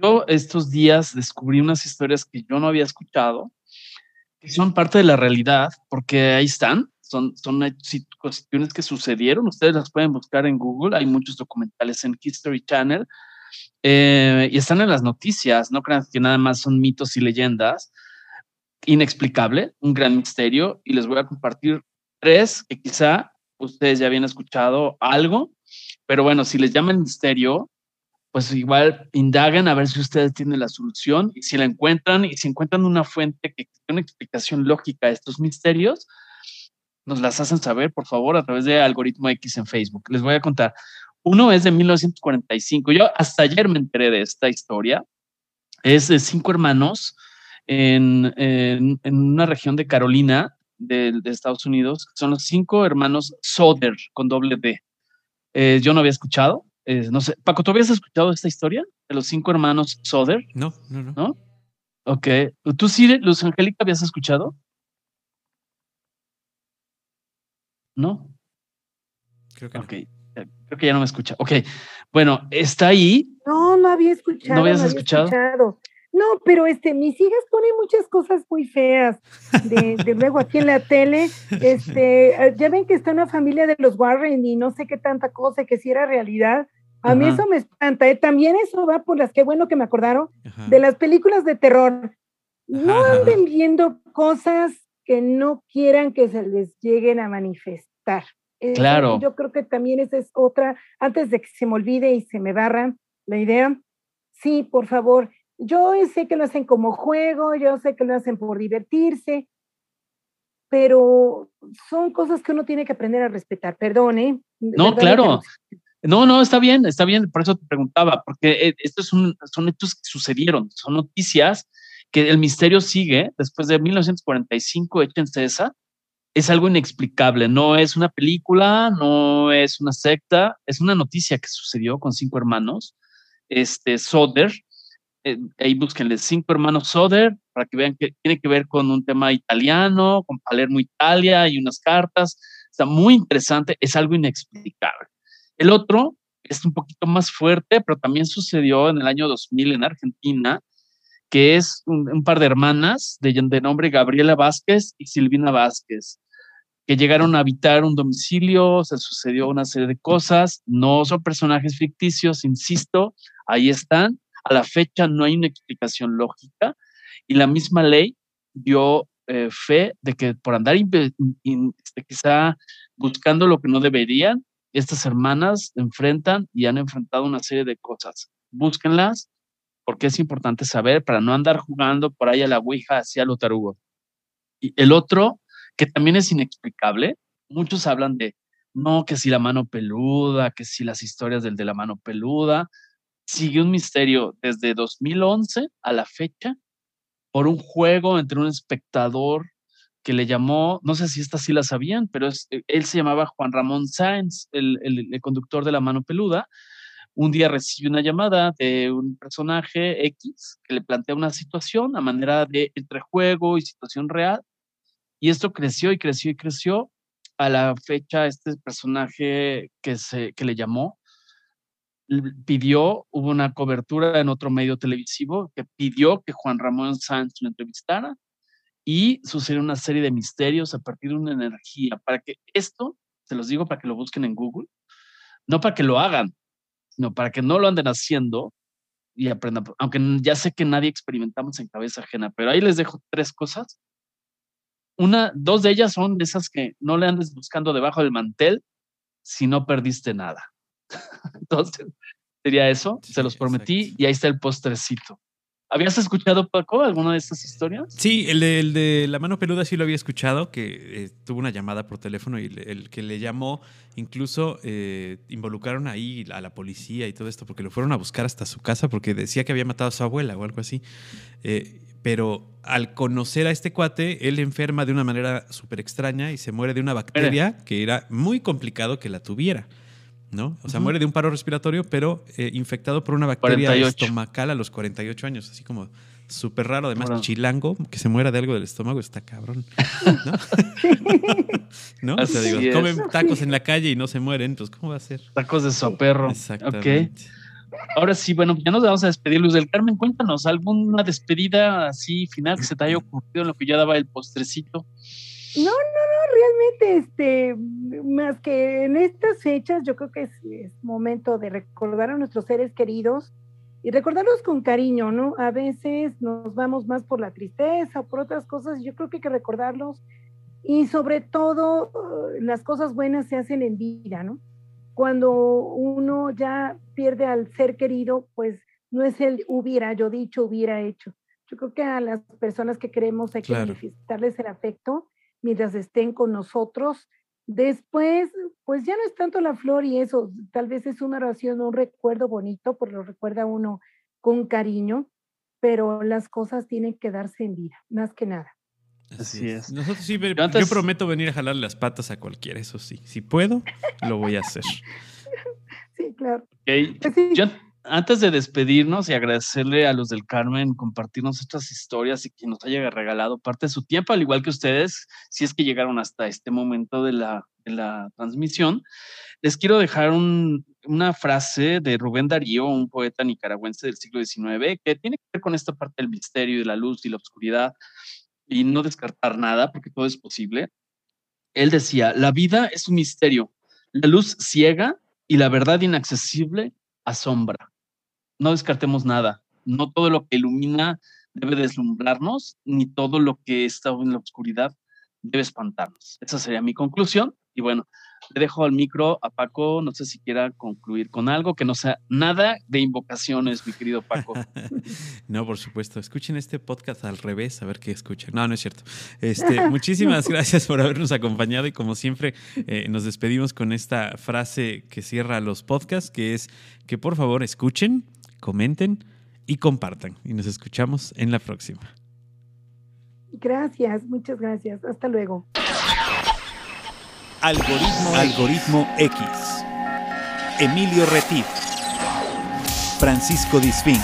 Speaker 2: Yo estos días descubrí unas historias que yo no había escuchado son parte de la realidad, porque ahí están, son, son cuestiones que sucedieron, ustedes las pueden buscar en Google, hay muchos documentales en History Channel eh, y están en las noticias, no crean que nada más son mitos y leyendas, inexplicable, un gran misterio, y les voy a compartir tres que quizá ustedes ya habían escuchado algo, pero bueno, si les llaman misterio, pues igual indaguen a ver si ustedes tienen la solución y si la encuentran y si encuentran una fuente que tiene una explicación lógica a estos misterios, nos las hacen saber, por favor, a través de Algoritmo X en Facebook. Les voy a contar. Uno es de 1945. Yo hasta ayer me enteré de esta historia. Es de cinco hermanos en, en, una región de Carolina, de, de, Estados Unidos. Son los cinco hermanos Soder, con doble D. Eh, yo no había escuchado no sé, Paco, ¿tú habías escuchado esta historia de los cinco hermanos Soder?
Speaker 3: No, no, no.
Speaker 2: ¿No? Ok. ¿Tú sí, Luz Angélica, habías escuchado? ¿No?
Speaker 3: Creo que
Speaker 2: Ok. Creo que ya no me escucha. Ok. Bueno, está ahí.
Speaker 4: No, no había escuchado.
Speaker 2: ¿No habías escuchado?
Speaker 4: No, pero este, mis hijas ponen muchas cosas muy feas. De, luego aquí en la tele, este, ah, ya ven que está una familia de los Warren y no sé qué tanta cosa, que si era realidad. A mí eso me espanta. ¿eh? También eso va por las que bueno que me acordaron de las películas de terror. No anden viendo cosas que no quieran que se les lleguen a manifestar.
Speaker 2: Claro.
Speaker 4: Yo creo que también esa es otra, antes de que se me olvide y se me barran la idea. Sí, por favor, yo sé que lo hacen como juego, yo sé que lo hacen por divertirse, pero son cosas que uno tiene que aprender a respetar. Perdón, ¿eh?
Speaker 2: No, claro. No, no, está bien, está bien, por eso te preguntaba, porque eh, estos son, hechos que sucedieron, son noticias que el misterio sigue después de 1945, échense esa, es algo inexplicable, no es una película, no es una secta, es una noticia que sucedió con cinco hermanos, este Soder, eh, ahí búsquenle cinco hermanos Soder para que vean que tiene que ver con un tema italiano, con Palermo, Italia y unas cartas. Está muy interesante, es algo inexplicable. El otro es un poquito más fuerte, pero también sucedió en el año 2000 en Argentina, que es un, par de hermanas de, nombre Gabriela Vázquez y Silvina Vázquez, que llegaron a habitar un domicilio, se sucedió una serie de cosas, no son personajes ficticios, insisto, ahí están, a la fecha no hay una explicación lógica y la misma ley dio eh, fe de que por andar este, quizá buscando lo que no deberían, estas hermanas enfrentan y han enfrentado una serie de cosas. Búsquenlas porque es importante saber para no andar jugando por ahí a la Ouija hacia lo tarugo. Y el otro, que también es inexplicable, muchos hablan de, no, que si la mano peluda, que si las historias del de la mano peluda, sigue un misterio desde 2011 a la fecha por un juego entre un espectador que le llamó, no sé si esta sí la sabían, pero eh, él se llamaba Juan Ramón Sáenz, el, el, conductor de la mano peluda. Un día recibe una llamada de un personaje X que le plantea una situación a manera de entre juego y situación real. Y esto creció y creció y creció. A la fecha, este personaje que, se, que le llamó pidió, hubo una cobertura en otro medio televisivo que pidió que Juan Ramón Sánchez lo entrevistara y sucedió una serie de misterios a partir de una energía. Para que esto, se los digo para que lo busquen en Google, no para que lo hagan, sino para que no lo anden haciendo y aprendan. Aunque ya sé que nadie experimentamos en cabeza ajena, pero ahí les dejo tres cosas. Una, dos de ellas son de esas que no le andes buscando debajo del mantel si no perdiste nada. Entonces, sería eso, se los prometí y ahí está el postrecito. ¿Habías escuchado, Paco, alguna de estas historias?
Speaker 3: Sí, el de, la mano peluda sí lo había escuchado, que eh, tuvo una llamada por teléfono y el, que le llamó, incluso eh, involucraron ahí a la policía y todo esto, porque lo fueron a buscar hasta su casa porque decía que había matado a su abuela o algo así. Eh, pero al conocer a este cuate, él enferma de una manera súper extraña y se muere de una bacteria que era muy complicado que la tuviera. ¿No? O sea, muere de un paro respiratorio, pero eh, infectado por una bacteria estomacal a los 48 años, así como súper raro. Además, chilango, que se muera de algo del estómago, está cabrón. ¿No? O sea, digo, comen tacos en la calle y no se mueren, pues ¿cómo va a ser?
Speaker 2: Tacos de soperro. Exactamente. Ahora sí, bueno, ya nos vamos a despedir. Luz del Carmen, cuéntanos alguna despedida así final que se te haya ocurrido en lo que ya daba el postrecito.
Speaker 4: No, no, no, realmente, este, más que en estas fechas, yo creo que es, momento de recordar a nuestros seres queridos y recordarlos con cariño, ¿no? A veces nos vamos más por la tristeza o por otras cosas, yo creo que hay que recordarlos y sobre todo uh, las cosas buenas se hacen en vida, ¿no? Cuando uno ya pierde al ser querido, pues no es el hubiera yo dicho, hubiera hecho. Yo creo que a las personas que queremos hay que manifestarles el afecto mientras estén con nosotros. Después, pues ya no es tanto la flor y eso, tal vez es una oración, un recuerdo bonito, porque lo recuerda uno con cariño, pero las cosas tienen que darse en vida, más que nada.
Speaker 3: Así es. Nosotros sí, yo prometo venir a jalarle las patas a cualquiera, eso sí. Si puedo, lo voy a hacer.
Speaker 4: Sí, claro.
Speaker 2: Okay. Pues antes de despedirnos y agradecerle a los del Carmen compartirnos estas historias y que nos haya regalado parte de su tiempo, al igual que ustedes, si es que llegaron hasta este momento de la, transmisión, les quiero dejar un, una frase de Rubén Darío, un poeta nicaragüense del siglo XIX, que tiene que ver con esta parte del misterio y de la luz y la oscuridad y no descartar nada porque todo es posible. Él decía, la vida es un misterio, la luz ciega y la verdad inaccesible asombra. No descartemos nada, no todo lo que ilumina debe deslumbrarnos, ni todo lo que está en la oscuridad debe espantarnos. Esa sería mi conclusión. Y bueno, le dejo al micro a Paco, no sé si quiera concluir con algo que no sea nada de invocaciones, mi querido Paco.
Speaker 3: no, por supuesto. Escuchen este podcast al revés, a ver qué escuchan. No, no es cierto. Este, muchísimas gracias por habernos acompañado y como siempre eh, nos despedimos con esta frase que cierra los podcasts, que es que por favor escuchen, comenten y compartan. Y nos escuchamos en la próxima.
Speaker 4: Gracias, muchas gracias. Hasta luego.
Speaker 1: Algoritmo, Algoritmo X. Emilio Retif. Francisco Disfín.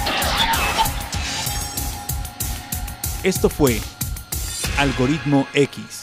Speaker 1: Esto fue Algoritmo X